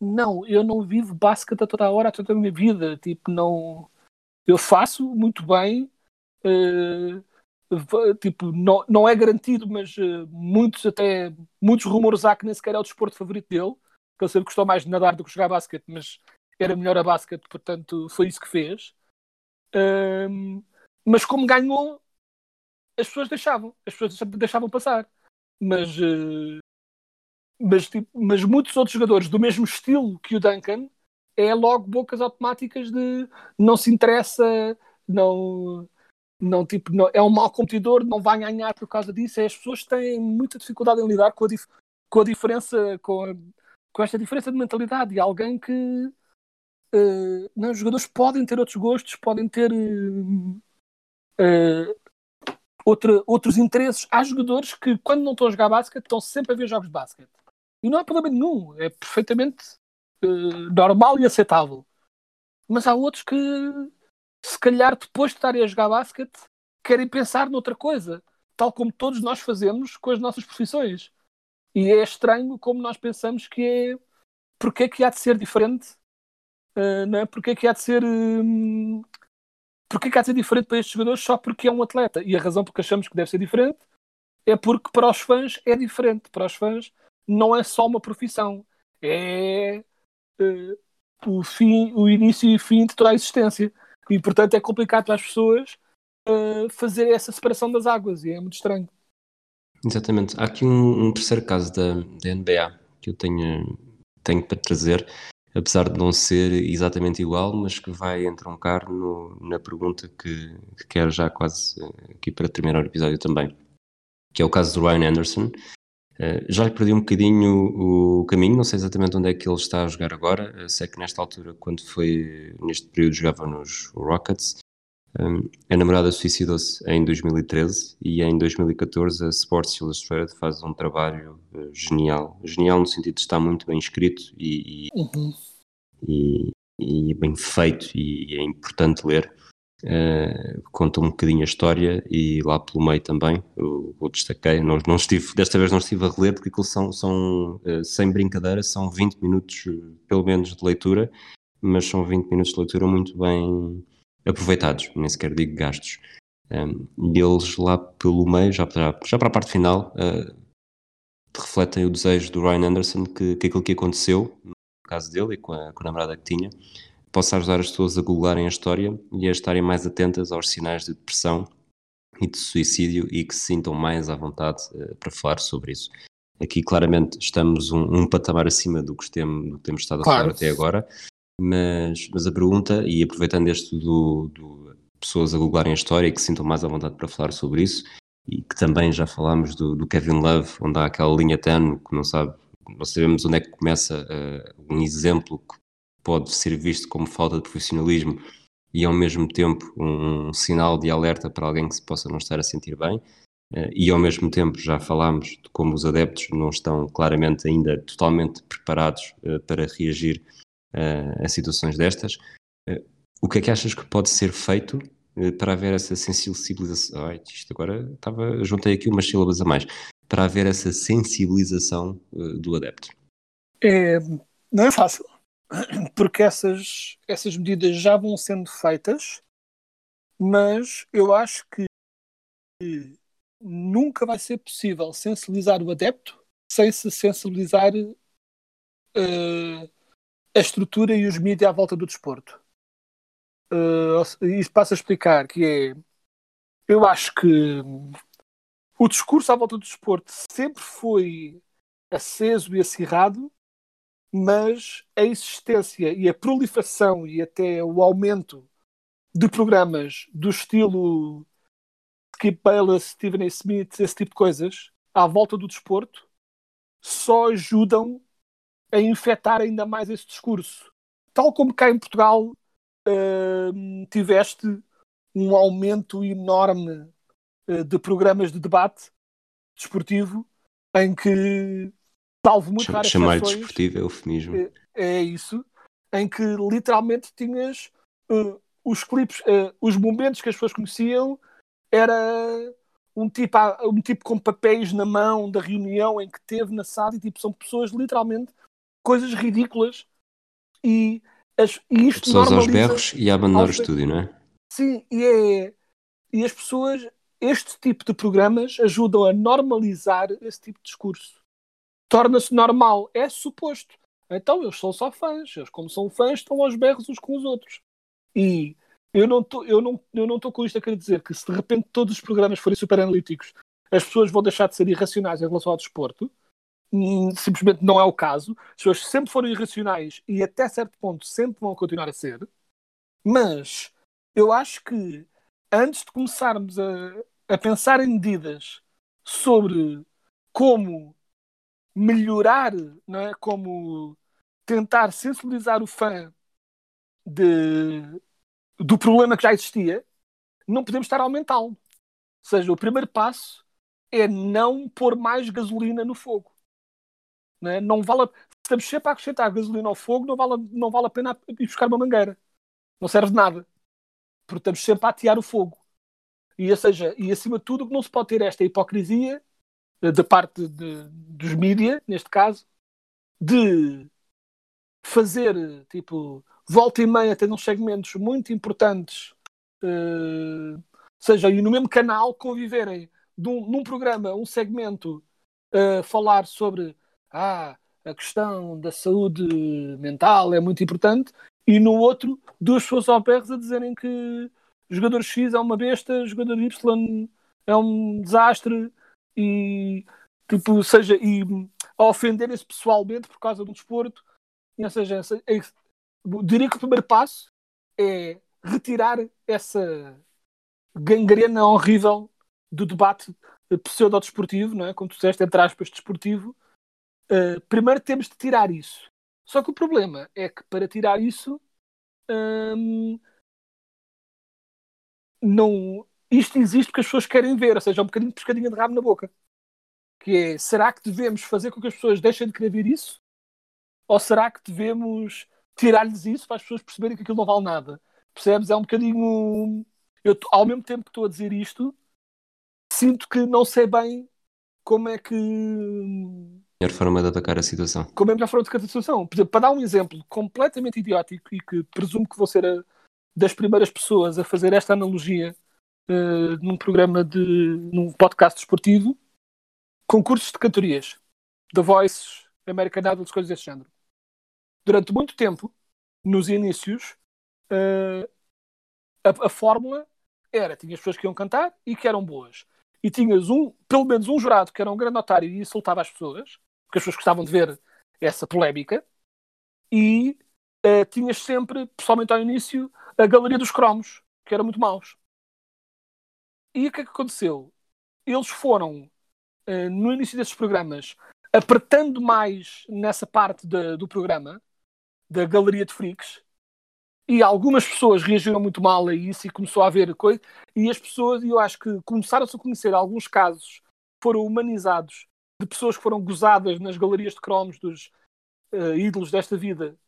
não, eu não vivo basquete a toda hora, a toda a minha vida. Tipo, não. Eu faço muito bem. Uh, tipo, não, não é garantido, mas uh, muitos até muitos rumores há que nem sequer é o desporto favorito dele. que ele sempre gostou mais de nadar do que jogar basquete, mas era melhor a basquete, portanto foi isso que fez. Um, mas como ganhou, as pessoas deixavam, as pessoas deixavam passar. Mas, uh, mas, tipo, mas muitos outros jogadores do mesmo estilo que o Duncan é logo bocas automáticas de não se interessa, não, não, tipo, não, é um mau competidor, não vai ganhar por causa disso. É, as pessoas têm muita dificuldade em lidar com a, dif com a diferença, com, a, com esta diferença de mentalidade. E alguém que uh, não, os jogadores podem ter outros gostos, podem ter uh, uh, outra, outros interesses. Há jogadores que, quando não estão a jogar basquete, estão sempre a ver jogos de basquete. E não há problema nenhum, é perfeitamente normal e aceitável. Mas há outros que se calhar depois de estarem a jogar basquete, querem pensar noutra coisa, tal como todos nós fazemos com as nossas profissões. E é estranho como nós pensamos que é porque é que há de ser diferente, uh, não é? Porque é que há de ser um, porque é que há de ser diferente para estes jogadores só porque é um atleta. E a razão porque achamos que deve ser diferente é porque para os fãs é diferente. Para os fãs não é só uma profissão, é uh, o fim, o início e fim de toda a existência. E portanto é complicado para as pessoas uh, fazer essa separação das águas e é muito estranho. Exatamente. Há aqui um, um terceiro caso da, da NBA que eu tenho, tenho para trazer, apesar de não ser exatamente igual, mas que vai entroncar no, na pergunta que, que quero já quase eh, aqui para terminar o episódio também, que é o caso do Ryan Anderson. Uh, já lhe perdi um bocadinho o, caminho, não sei exatamente onde é que ele está a jogar agora. Uh, sei que nesta altura, quando foi neste período, jogava nos Rockets. Um, a namorada suicidou-se em 2013 e em 2014 a Sports Illustrated faz um trabalho uh, genial. Genial no sentido de estar muito bem escrito e, e, uhum. e, e bem feito e, é importante ler. Uh, conta um bocadinho a história e lá pelo meio também eu, eu destaquei, não, não estive, desta vez não estive a reler porque aquilo são, são uh, sem brincadeira, são 20 minutos pelo menos de leitura, mas são 20 minutos de leitura muito bem aproveitados, nem sequer digo gastos. Um, e eles lá pelo meio, já para, já para a parte final, uh, refletem o desejo do Ryan Anderson que, que aquilo que aconteceu, no caso dele e com a, com a namorada que tinha, possa ajudar as pessoas a googlarem a história e a estarem mais atentas aos sinais de depressão e de suicídio e que se sintam mais à vontade uh, para falar sobre isso. Aqui claramente estamos um, um patamar acima do que, temos, do que temos estado a claro. falar até agora, mas, mas a pergunta, e aproveitando este do, do pessoas a googlarem a história e que se sintam mais à vontade para falar sobre isso, e que também já falámos do, do Kevin Love, onde há aquela linha tenue que não sabe, não sabemos onde é que começa uh, um exemplo que pode ser visto como falta de profissionalismo e ao mesmo tempo um, sinal de alerta para alguém que se possa não estar a sentir bem. Uh, e ao mesmo tempo já falámos de como os adeptos não estão claramente ainda totalmente preparados uh, para reagir uh, a situações destas. O que é que achas que pode ser feito para haver essa sensibilização? Ai, isto agora estava, juntei aqui umas sílabas a mais. Para haver essa sensibilização do adepto. É, não é fácil, (clears throat) porque essas, essas medidas já vão sendo feitas, mas eu acho que nunca vai ser possível sensibilizar o adepto sem se sensibilizar uh, a estrutura e os mídias à volta do desporto. Uh, isto passa a explicar que é. Eu acho que o discurso à volta do desporto sempre foi aceso e acirrado, mas a existência e a proliferação e até o aumento de programas do estilo Skip Bayless, Stephen A. Smith, esse tipo de coisas, à volta do desporto, só ajudam a infectar ainda mais esse discurso. Tal como cá em Portugal uh, tiveste um aumento enorme uh, de programas de debate desportivo em que, salvo muito raras Chamar desportivo é eufemismo. É, é isso, em que literalmente tinhas uh, os clipes, uh, os momentos que as pessoas conheciam era um tipo, um tipo com papéis na mão da reunião em que teve na sala e tipo, são pessoas literalmente coisas ridículas e, as, e isto Pessoas aos berros e a abandonar o estúdio, não é? Sim, e, é, e as pessoas, este tipo de programas ajudam a normalizar esse tipo de discurso. Torna-se normal, é suposto. Então eles são só fãs. Eles, como são fãs, estão aos berros uns com os outros. E eu não estou eu não, eu não com isto a querer dizer que se de repente todos os programas forem super analíticos, as pessoas vão deixar de ser irracionais em relação ao desporto. Hum, simplesmente não é o caso. As pessoas sempre foram irracionais e até certo ponto sempre vão continuar a ser. Mas eu acho que antes de começarmos a, a pensar em medidas sobre como melhorar, não é? como tentar sensibilizar o fã de, do problema que já existia, não podemos estar a aumentá-lo. Ou seja, o primeiro passo é não pôr mais gasolina no fogo. Não, é? não vale, estamos sempre a acrescentar gasolina ao fogo, não vale, não vale a pena ir buscar uma mangueira. Não serve de nada. Porque estamos sempre a atear o fogo. E, ou seja, e acima de tudo, que não se pode ter esta hipocrisia da parte de, dos mídia, neste caso, de fazer, tipo, volta e meia, tendo uns segmentos muito importantes, uh, seja, e no mesmo canal conviverem num, num programa, um segmento, uh, falar sobre ah, a questão da saúde mental é muito importante, e no outro, duas pessoas ao perros a dizerem que jogador X é uma besta, jogador Y é um desastre, e tipo, seja, e a ofenderem-se pessoalmente por causa do desporto, e, ou seja, é, diria que o primeiro passo é retirar essa gangrena horrível do debate pseudo-desportivo, não é? como tu disseste, entre aspas, desportivo. Uh, primeiro temos de tirar isso. Só que o problema é que para tirar isso, hum, não, isto existe porque as pessoas querem ver, ou seja, é um bocadinho de pescadinha de rabo na boca. Que é, será que devemos fazer com que as pessoas deixem de querer ver isso? Ou será que devemos tirar-lhes isso para as pessoas perceberem que aquilo não vale nada? Percebes? É um bocadinho. Eu, ao mesmo tempo que estou a dizer isto, sinto que não sei bem como é que. Melhor forma de atacar a situação. Como é a melhor forma de atacar a situação? Por exemplo, para dar um exemplo completamente idiótico e que presumo que vou ser a, das primeiras pessoas a fazer esta analogia uh, num programa de. num podcast desportivo, concursos de cantorias. The Voice, American Idol, coisas desse género. Durante muito tempo, nos inícios, uh, a, a fórmula era, tinhas pessoas que iam cantar e que eram boas. E tinhas um, pelo menos um jurado que era um grande otário e insultava as pessoas, porque as pessoas gostavam de ver essa polémica, e uh, tinhas sempre, pessoalmente ao início, a galeria dos cromos, que eram muito maus. E o que é que aconteceu? Eles foram, uh, no início desses programas, apertando mais nessa parte de, do programa, da galeria de freaks, e algumas pessoas reagiram muito mal a isso e começou a haver coisa. E as pessoas, eu acho que começaram-se a conhecer alguns casos foram humanizados de pessoas que foram gozadas nas galerias de cromos dos uh, ídolos desta vida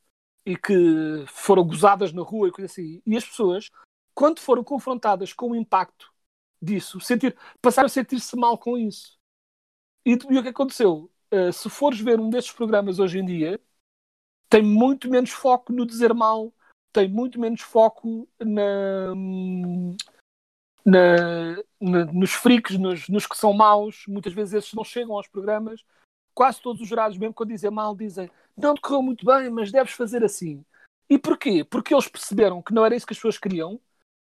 e que foram gozadas na rua e coisa assim. E as pessoas, quando foram confrontadas com o impacto disso, sentir, passaram a sentir-se mal com isso. E, e o que aconteceu? Uh, se fores ver um destes programas hoje em dia, tem muito menos foco no dizer mal tem muito menos foco na, na, na, nos freaks, nos, nos, que são maus. Muitas vezes esses não chegam aos programas. Quase todos os jurados, mesmo quando dizem mal, dizem não te correu muito bem, mas deves fazer assim. E porquê? Porque eles perceberam que não era isso que as pessoas queriam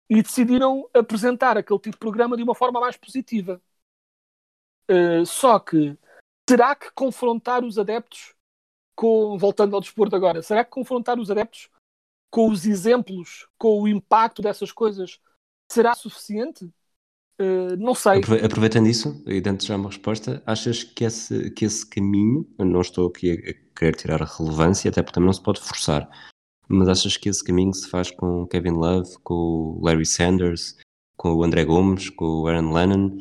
e decidiram apresentar aquele tipo de programa de uma forma mais positiva. Uh, só que terá que confrontar os adeptos com, voltando ao desporto agora, será que confrontar os adeptos com os exemplos, com o impacto dessas coisas, será suficiente? Uh, não sei. Aproveitando isso, e dando já uma resposta, achas que esse, que esse caminho, não estou aqui a querer tirar a relevância, até porque também não se pode forçar, mas achas que esse caminho se faz com Kevin Love, com o Larry Sanders, com o André Gomes, com o Aaron Lennon,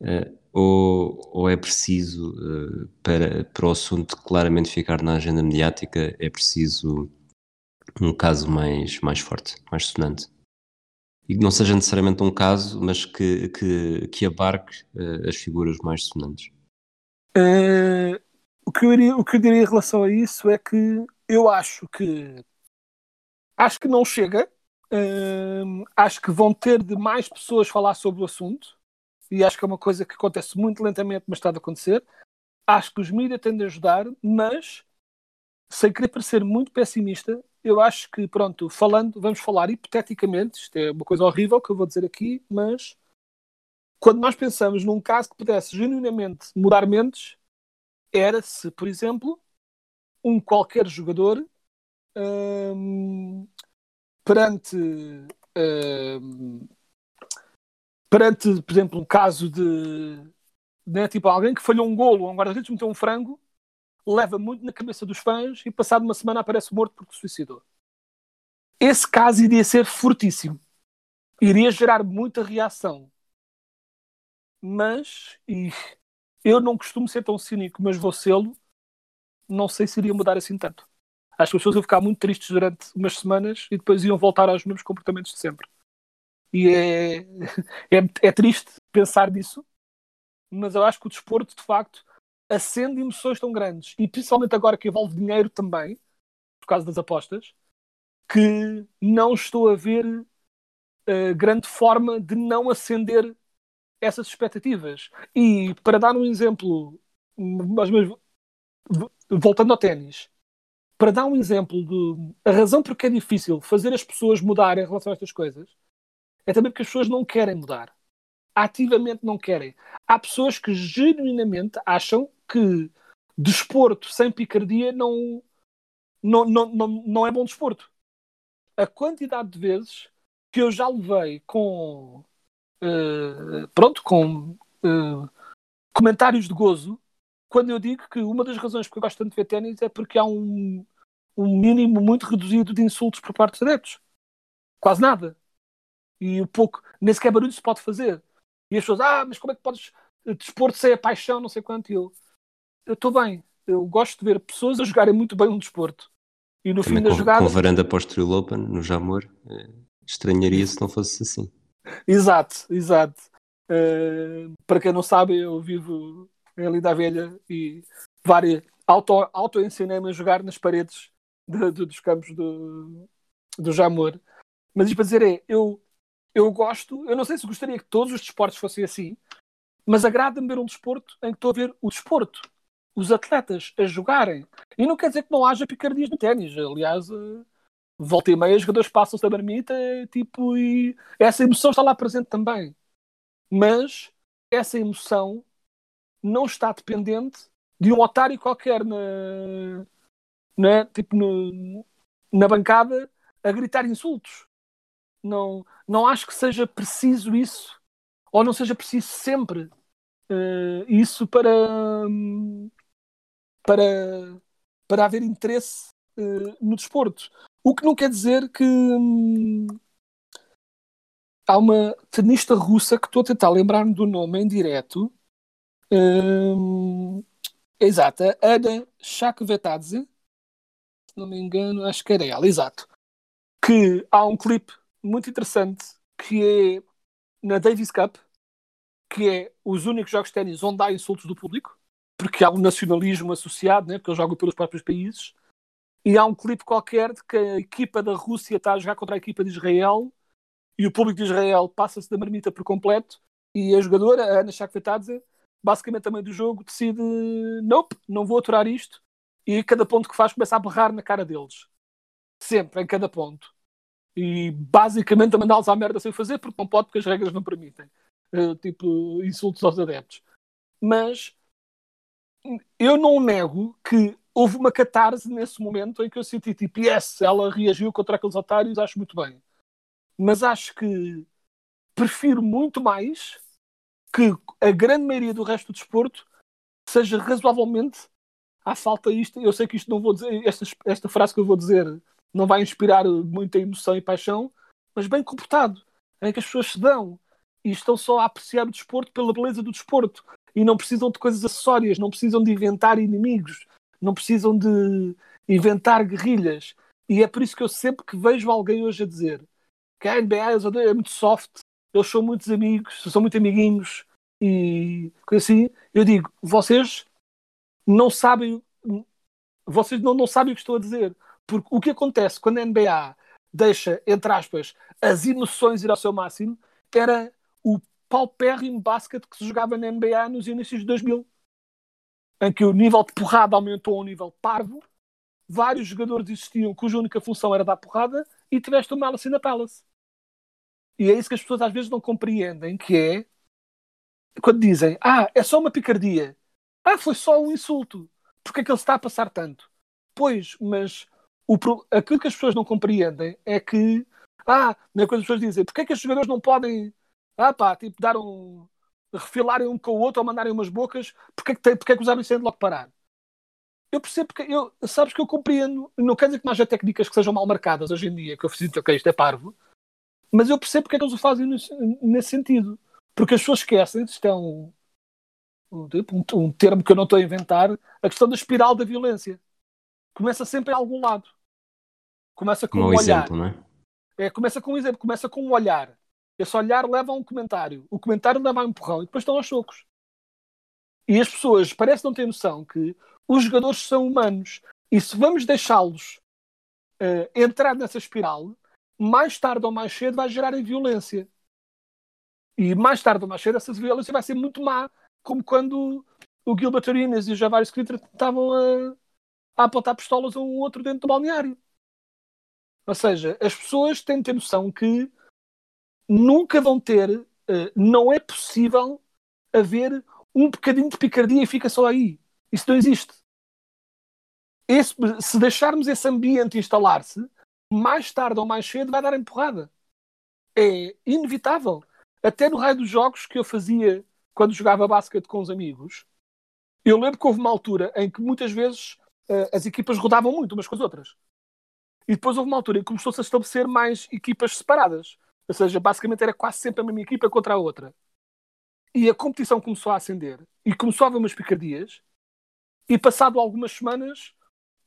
uh, ou, ou é preciso, uh, para, para o assunto claramente ficar na agenda mediática, é preciso um caso mais, mais forte, mais sonante. E que não seja necessariamente um caso, mas que, que, que abarque uh, as figuras mais sonantes. O, que eu iria, o que eu diria em relação a isso é que eu acho que acho que não chega. Uh, acho que vão ter de mais pessoas falar sobre o assunto e acho que é uma coisa que acontece muito lentamente, mas está a acontecer. Acho que os mídias têm de ajudar, mas sem querer parecer muito pessimista, eu acho que, pronto, falando, vamos falar hipoteticamente, isto é uma coisa horrível que eu vou dizer aqui, mas quando nós pensamos num caso que pudesse genuinamente mudar mentes, era se, por exemplo, um qualquer jogador hum, perante hum, perante, por exemplo, um caso de né, tipo alguém que falhou um golo ou um guarda-redes meteu um frango leva muito na cabeça dos fãs e passado uma semana aparece morto porque se suicidou. Esse caso iria ser fortíssimo. Iria gerar muita reação. Mas, e eu não costumo ser tão cínico, mas vou sê-lo, não sei se iria mudar assim tanto. Acho que as pessoas iam ficar muito tristes durante umas semanas e depois iam voltar aos mesmos comportamentos de sempre. E é, (laughs) é, é triste pensar nisso, mas eu acho que o desporto, de facto, acende emoções tão grandes, e principalmente agora que envolve dinheiro também, por causa das apostas, que não estou a ver uh, grande forma de não acender essas expectativas. E para dar um exemplo, mas, mas, voltando ao ténis, para dar um exemplo de a razão porque é difícil fazer as pessoas mudarem em relação a estas coisas é também porque as pessoas não querem mudar. Ativamente não querem. Há pessoas que genuinamente acham que desporto sem picardia não, não, não, não, não é bom desporto. A quantidade de vezes que eu já levei com uh, pronto, com uh, comentários de gozo quando eu digo que uma das razões que eu gosto tanto de ver ténis é porque há um, um mínimo muito reduzido de insultos por parte dos adeptos. Quase nada. E o pouco, nem sequer barulho se pode fazer. E as pessoas, ah, mas como é que podes desporto sem a paixão, não sei quanto. E eu, eu estou bem. Eu gosto de ver pessoas a jogarem muito bem um desporto. E no Também fim da jogada. Com varanda pós-Trial Open, no Jamor, eh, estranharia se não fosse assim. (laughs) Exato, exato. Uh, para quem não sabe, eu vivo em Linda Velha e várias auto, auto ensinei-me a jogar nas paredes de, de, dos campos do, do Jamor. Mas isto para dizer é, eu, eu gosto, eu não sei se gostaria que todos os desportos fossem assim, mas agrada-me ver um desporto em que estou a ver o desporto, os atletas a jogarem. E não quer dizer que não haja picardias no ténis. Aliás, uh, volta e meia, os jogadores passam-se da marmita, tipo, e essa emoção está lá presente também. Mas essa emoção não está dependente de um otário qualquer na, na, tipo no, na bancada a gritar insultos. Não, não acho que seja preciso isso, ou não seja preciso sempre uh, isso para, para, para haver interesse uh, no desporto. O que não quer dizer que hum, há uma tenista russa que estou a tentar lembrar-me do nome em direto. Hum, exato, Ana Shakvetadze, se não me engano, acho que era ela, exato. Que há um clipe muito interessante que é na Davis Cup, que é os únicos jogos de ténis onde há insultos do público, porque há um nacionalismo associado, né, porque eles jogam pelos próprios países. E há um clipe qualquer de que a equipa da Rússia está a jogar contra a equipa de Israel e o público de Israel passa-se da marmita por completo e a jogadora, a Ana Shakvetadze, basicamente também do jogo, decide nope, não vou aturar isto e cada ponto que faz começa a berrar na cara deles. Sempre, em cada ponto. E basicamente a mandá-los à merda sem fazer porque não pode porque as regras não permitem. Uh, tipo, insultos aos adeptos. Mas eu não nego que houve uma catarse nesse momento em que eu senti tipo, yes, ela reagiu contra aqueles otários, acho muito bem. Mas acho que prefiro muito mais que a grande maioria do resto do desporto seja razoavelmente à falta isto. Eu sei que isto não vou dizer, esta, esta frase que eu vou dizer não vai inspirar muita emoção e paixão, mas bem comportado, em que as pessoas se dão e estão só a apreciar o desporto pela beleza do desporto e não precisam de coisas acessórias, não precisam de inventar inimigos, não precisam de inventar guerrilhas. E é por isso que eu sempre que vejo alguém hoje a dizer que a NBA é muito soft, eles são muitos amigos, são muito amiguinhos e assim, eu digo, vocês não sabem, vocês não, não sabem o que estou a dizer. Porque o que acontece quando a NBA deixa, entre aspas, as emoções ir ao seu máximo, era o paupérrimo basquete que se jogava na NBA nos inícios de 2000 em que o nível de porrada aumentou a um nível parvo vários jogadores existiam cuja única função era dar porrada e tiveste o Malice na Palace. E é isso que as pessoas às vezes não compreendem, que é quando dizem, ah, é só uma picardia. Ah, foi só um insulto. Porque é que ele está a passar tanto? Pois, mas o, aquilo que as pessoas não compreendem é que, ah, não é quando as pessoas dizem, porque é que os jogadores não podem, ah pá, tipo, dar um, refilarem um com o outro ou mandarem umas bocas, porque é que, tem, porque é que os árbitros têm de logo parar? Eu percebo que eu, sabes que eu compreendo, não quer dizer que não haja técnicas que sejam mal marcadas hoje em dia, que eu fiz, ok, isto é parvo, mas eu percebo porque é que eles o fazem nesse, nesse sentido. Porque as pessoas esquecem, isto é um, um, um, termo que eu não estou a inventar, a questão da espiral da violência. Começa sempre em algum lado. Começa com um, um olhar. Exemplo, não é? é? Começa com um exemplo, começa com um olhar. Esse olhar leva a um comentário. O comentário leva a um empurrão e depois estão aos socos. E as pessoas parecem não ter noção que os jogadores são humanos. E se vamos deixá-los uh, entrar nessa espiral, mais tarde ou mais cedo vai gerar violência. E mais tarde ou mais cedo essa violência vai ser muito má, como quando o Gilbert Arenas e o Javaris Critter estavam a, a apontar pistolas a um outro dentro do balneário. Ou seja, as pessoas têm de ter noção que nunca vão ter, uh, não é possível haver um bocadinho de picardia e fica só aí. Isso não existe. Esse, se deixarmos esse ambiente instalar-se, mais tarde ou mais cedo vai dar empurrada. É inevitável. Até no raio dos jogos que eu fazia quando jogava basquete com os amigos, eu lembro que houve uma altura em que muitas vezes uh, as equipas rodavam muito umas com as outras. E depois houve uma altura em que começou-se a estabelecer mais equipas separadas. Ou seja, basicamente era quase sempre a mesma equipa contra a outra. E a competição começou a acender e começou a haver umas picardias. E passado algumas semanas,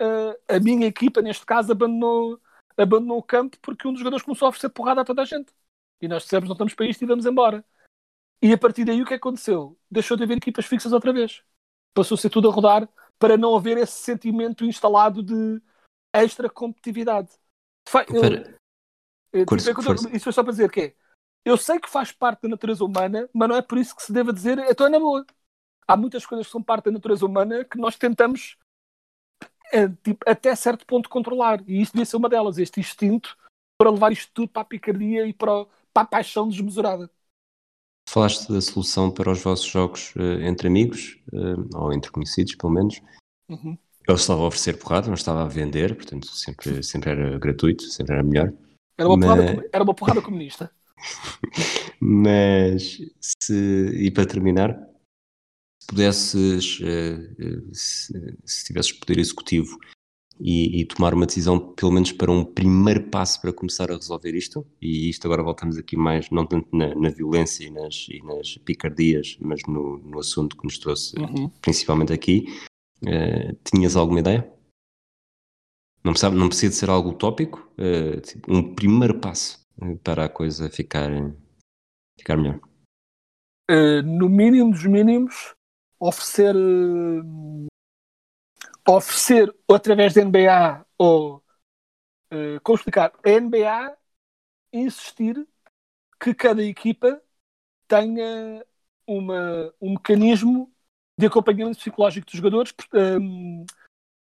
uh, a minha equipa, neste caso, abandonou abandonou o campo porque um dos jogadores começou a oferecer porrada a toda a gente. E nós dissemos, não estamos para isto e vamos embora. E a partir daí o que aconteceu? Deixou de haver equipas fixas outra vez. Passou a ser tudo a rodar para não haver esse sentimento instalado de extra competitividade. Eu, curso, tipo, é isso é só para dizer que é, eu sei que faz parte da natureza humana, mas não é por isso que se deve dizer então é na boa. Há muitas coisas que são parte da natureza humana que nós tentamos é, tipo, até certo ponto controlar. E isso devia ser uma delas, este instinto para levar isto tudo para a picardia e para, para a paixão desmesurada. Falaste da solução para os vossos jogos uh, entre amigos, uh, ou entre conhecidos, pelo menos. Uhum. Eu estava a oferecer porrada, não estava a vender, portanto sempre, sempre era gratuito, sempre era melhor. Era uma, mas... porrada, era uma porrada comunista. (laughs) mas, se, e para terminar, pudesses, eh, eh, se, se tivesses poder executivo e, e, tomar uma decisão, pelo menos para um primeiro passo para começar a resolver isto, e isto agora voltamos aqui mais, não tanto na, na violência e nas, e nas, picardias, mas no, no, assunto que nos trouxe, uhum. principalmente aqui, uh, tinhas alguma ideia? Não precisa, não precisa de ser algo utópico, uh, tipo, um primeiro passo para a coisa ficar, ficar melhor. Uh, no mínimo dos mínimos, oferecer uh, oferecer através da NBA ou uh, como explicar a NBA insistir que cada equipa tenha uma, um mecanismo de acompanhamento psicológico dos jogadores um,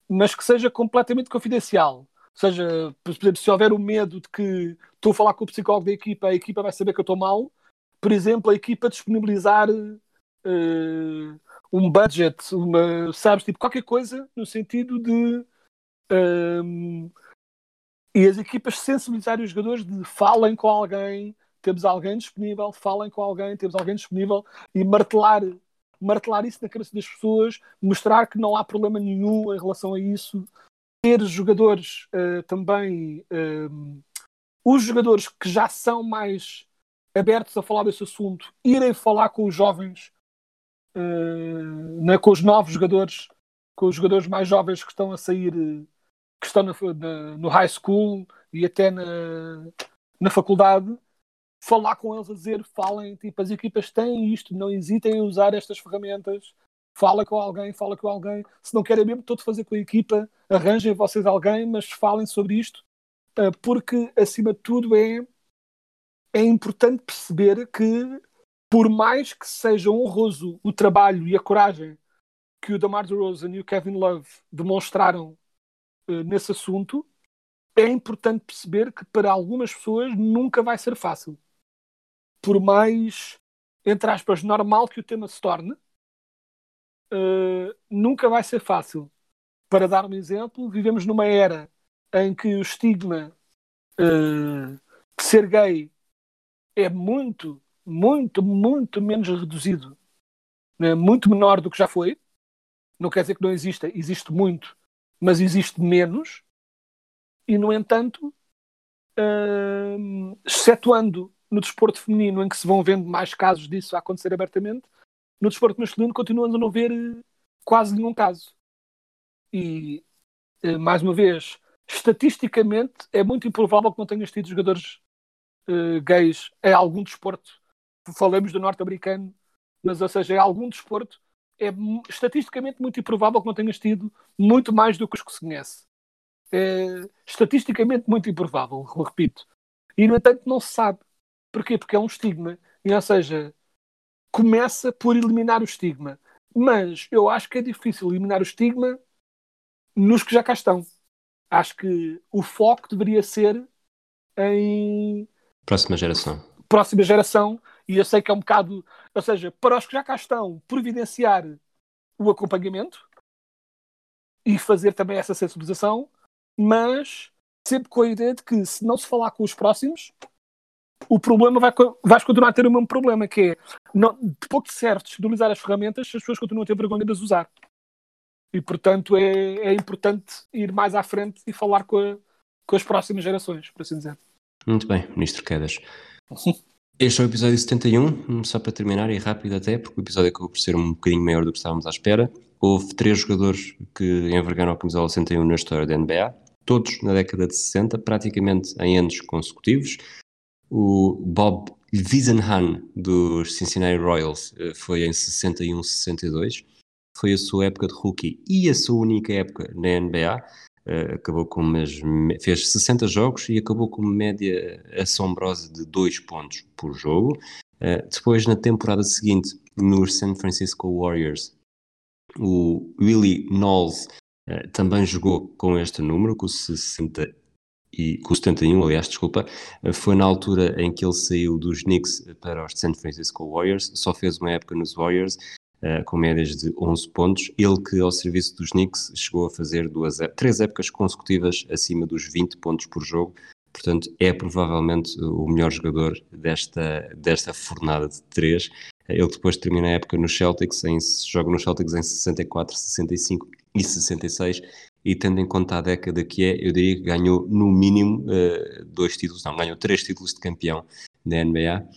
mas que seja completamente confidencial. Ou seja, por exemplo, se houver o medo de que estou a falar com o psicólogo da equipa, a equipa vai saber que eu estou mal, por exemplo, a equipa disponibilizar uh, um budget, uma, sabes, tipo qualquer coisa no sentido de um, e as equipas sensibilizarem os jogadores de falem com alguém, temos alguém disponível, falem com alguém, temos alguém disponível e martelar, martelar isso na cabeça das pessoas, mostrar que não há problema nenhum em relação a isso, ter jogadores uh, também um, os jogadores que já são mais abertos a falar desse assunto, irem falar com os jovens uh, com os novos jogadores, com os jogadores mais jovens que estão a sair, que estão na, no high school e até na, na faculdade, falar com eles a dizer, falem, tipo, as equipas têm isto, não hesitem em usar estas ferramentas, fala com alguém, fala com alguém, se não querem mesmo todo fazer com a equipa, arranjem vocês alguém, mas falem sobre isto, uh, porque acima de tudo é é importante perceber que por mais que seja honroso o trabalho e a coragem que o DeMar DeRozan e o Kevin Love demonstraram uh, nesse assunto, é importante perceber que para algumas pessoas nunca vai ser fácil. Por mais, entre aspas, normal que o tema se torne, uh, nunca vai ser fácil. Para dar um exemplo, vivemos numa era em que o estigma uh, de ser gay é muito, muito, muito menos reduzido, né? muito menor do que já foi. Não quer dizer que não exista, existe muito, mas existe menos. E, no entanto, uh, excetuando no desporto feminino, em que se vão vendo mais casos disso a acontecer abertamente, no desporto masculino continuamos a não ver uh, quase nenhum caso. E, uh, mais uma vez, estatisticamente, é muito improvável que não tenhas tido jogadores uh, gays em algum desporto. Falamos do norte-americano, mas, ou seja, em algum desporto, é estatisticamente muito improvável que não tenhas tido muito mais do que os que se conhece. É estatisticamente muito improvável, repito. E, no entanto, não se sabe. Porquê? Porque é um estigma. E, ou seja, começa por eliminar o estigma. Mas eu acho que é difícil eliminar o estigma nos que já cá estão. Acho que o foco deveria ser em. Próxima geração. Próxima geração. E eu sei que é um bocado. Ou seja, para os que já cá estão, providenciar o acompanhamento e fazer também essa sensibilização, mas sempre com a ideia de que se não se falar com os próximos, o problema vai, vais continuar a ter o mesmo problema, que é não, de pouco serve utilizar as ferramentas as pessoas continuam a ter vergonha de as usar. E portanto é, é importante ir mais à frente e falar com, a, com as próximas gerações, por assim dizer. Muito bem, Ministro Quedas. (laughs) Este é o episódio 71, só para terminar e rápido até, porque o episódio acabou por ser um bocadinho maior do que estávamos à espera. Houve três jogadores que envergaram a camisola 61 na história da NBA, todos na década de 60, praticamente em anos consecutivos. O Bob Wiesenhan, dos Cincinnati Royals, eh, foi em 61-62. Foi a sua época de rookie e a sua única época na NBA. Eh, acabou com umas, fez 60 jogos e acabou com uma média assombrosa de 2 pontos por jogo. Uh, depois, na temporada seguinte, nos San Francisco Warriors, o Willie Knowles uh, também jogou com este número, com 60 e com 71, aliás, desculpa, foi na altura em que ele saiu dos Knicks para os San Francisco Warriors, só fez uma época nos Warriors, uh, com médias de 11 pontos, ele que ao serviço dos Knicks chegou a fazer duas, três épocas consecutivas acima dos 20 pontos por jogo, portanto é provavelmente o melhor jogador desta, desta fornada de três. Ele depois termina a época no Celtics, em, joga no Celtics em 64, 65 e 66 e tendo em conta a década que é, eu diria que ganhou no mínimo uh, dois títulos, não, ganhou três títulos de campeão da NBA.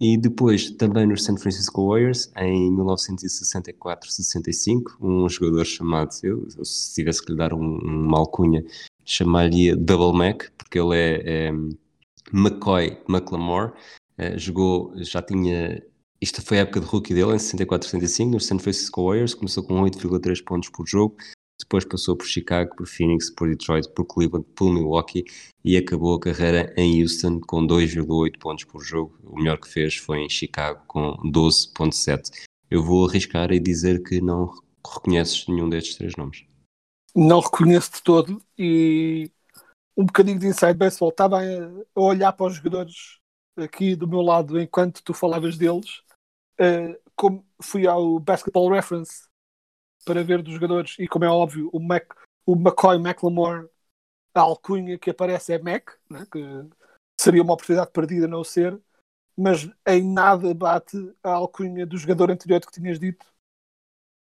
E depois também nos San Francisco Warriors, em 1964-65, um jogador chamado, eu, se tivesse que lhe dar um, uma alcunha, chamaria Double Mac, porque ele é, é McCoy McLemore, uh, jogou, já tinha isto foi a época de rookie dele, em 64-65, nos San Francisco Warriors, começou com 8,3 pontos por jogo, depois passou por Chicago, por Phoenix, por Detroit, por Cleveland, por Milwaukee e acabou a carreira em Houston com 2,8 pontos por jogo. O melhor que fez foi em Chicago com 12,7. Eu vou arriscar e dizer que não reconheces nenhum destes três nomes. Não reconheço de todo e um bocadinho de inside baseball. Estava a olhar para os jogadores aqui do meu lado enquanto tu falavas deles. Uh, como fui ao Basketball Reference para ver dos jogadores, e como é óbvio, o, Mac, o McCoy McLemore, a alcunha que aparece é Mac, né? que seria uma oportunidade perdida não ser, mas em nada bate a alcunha do jogador anterior que tinhas dito,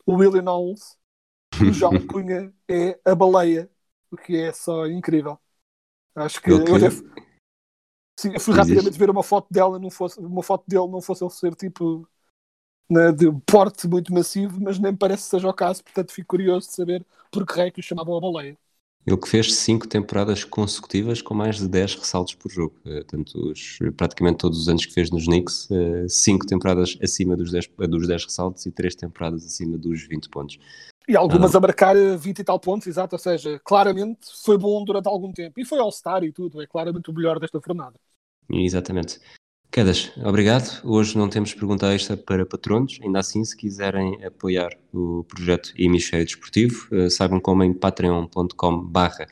o William Knowles, cuja (laughs) alcunha é a baleia, o que é só incrível. Acho que okay. eu, devo... Sim, eu fui rapidamente ver uma foto dela, não fosse, uma foto dele, não fosse ele ser tipo né, de porte muito massivo, mas nem parece que seja o caso, portanto fico curioso de saber por que é que o chamavam a baleia. Ele que fez cinco temporadas consecutivas com mais de 10 ressaltos por jogo. Portanto, os, praticamente todos os anos que fez nos Knicks, eh, cinco temporadas acima dos 10, dos 10 ressaltos e três temporadas acima dos 20 pontos. E algumas ah, a marcar 20 e tal pontos, exato. Ou seja, claramente foi bom durante algum tempo. E foi All-Star e tudo. É claramente o melhor desta jornada. Exatamente. Quedas, obrigado. Hoje não temos pergunta extra para patronos, ainda assim, se quiserem apoiar o projeto Hemisfério Desportivo, uh, saibam como em patreon.com barra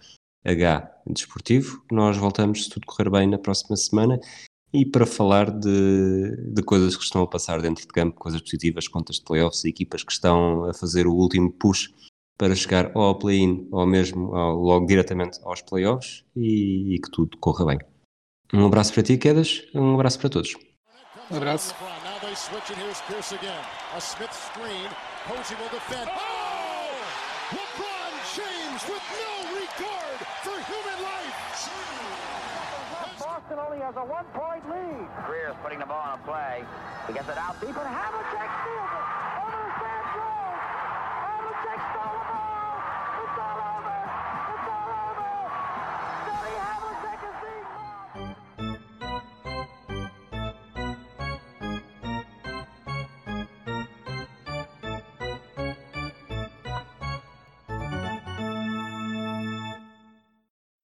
H Desportivo. Nós voltamos, se tudo correr bem, na próxima semana e para falar de, de coisas que estão a passar dentro de campo, coisas positivas, contas de playoffs, equipas que estão a fazer o último push para chegar ao play-in ou mesmo ao, logo diretamente aos playoffs e, e que tudo corra bem. Um abraço para ti, Quedas, um abraço para todos. Um abraço. Boston only has a one-point lead. Greer's putting the ball on a play. He gets it out deep, and Havlicek steals it.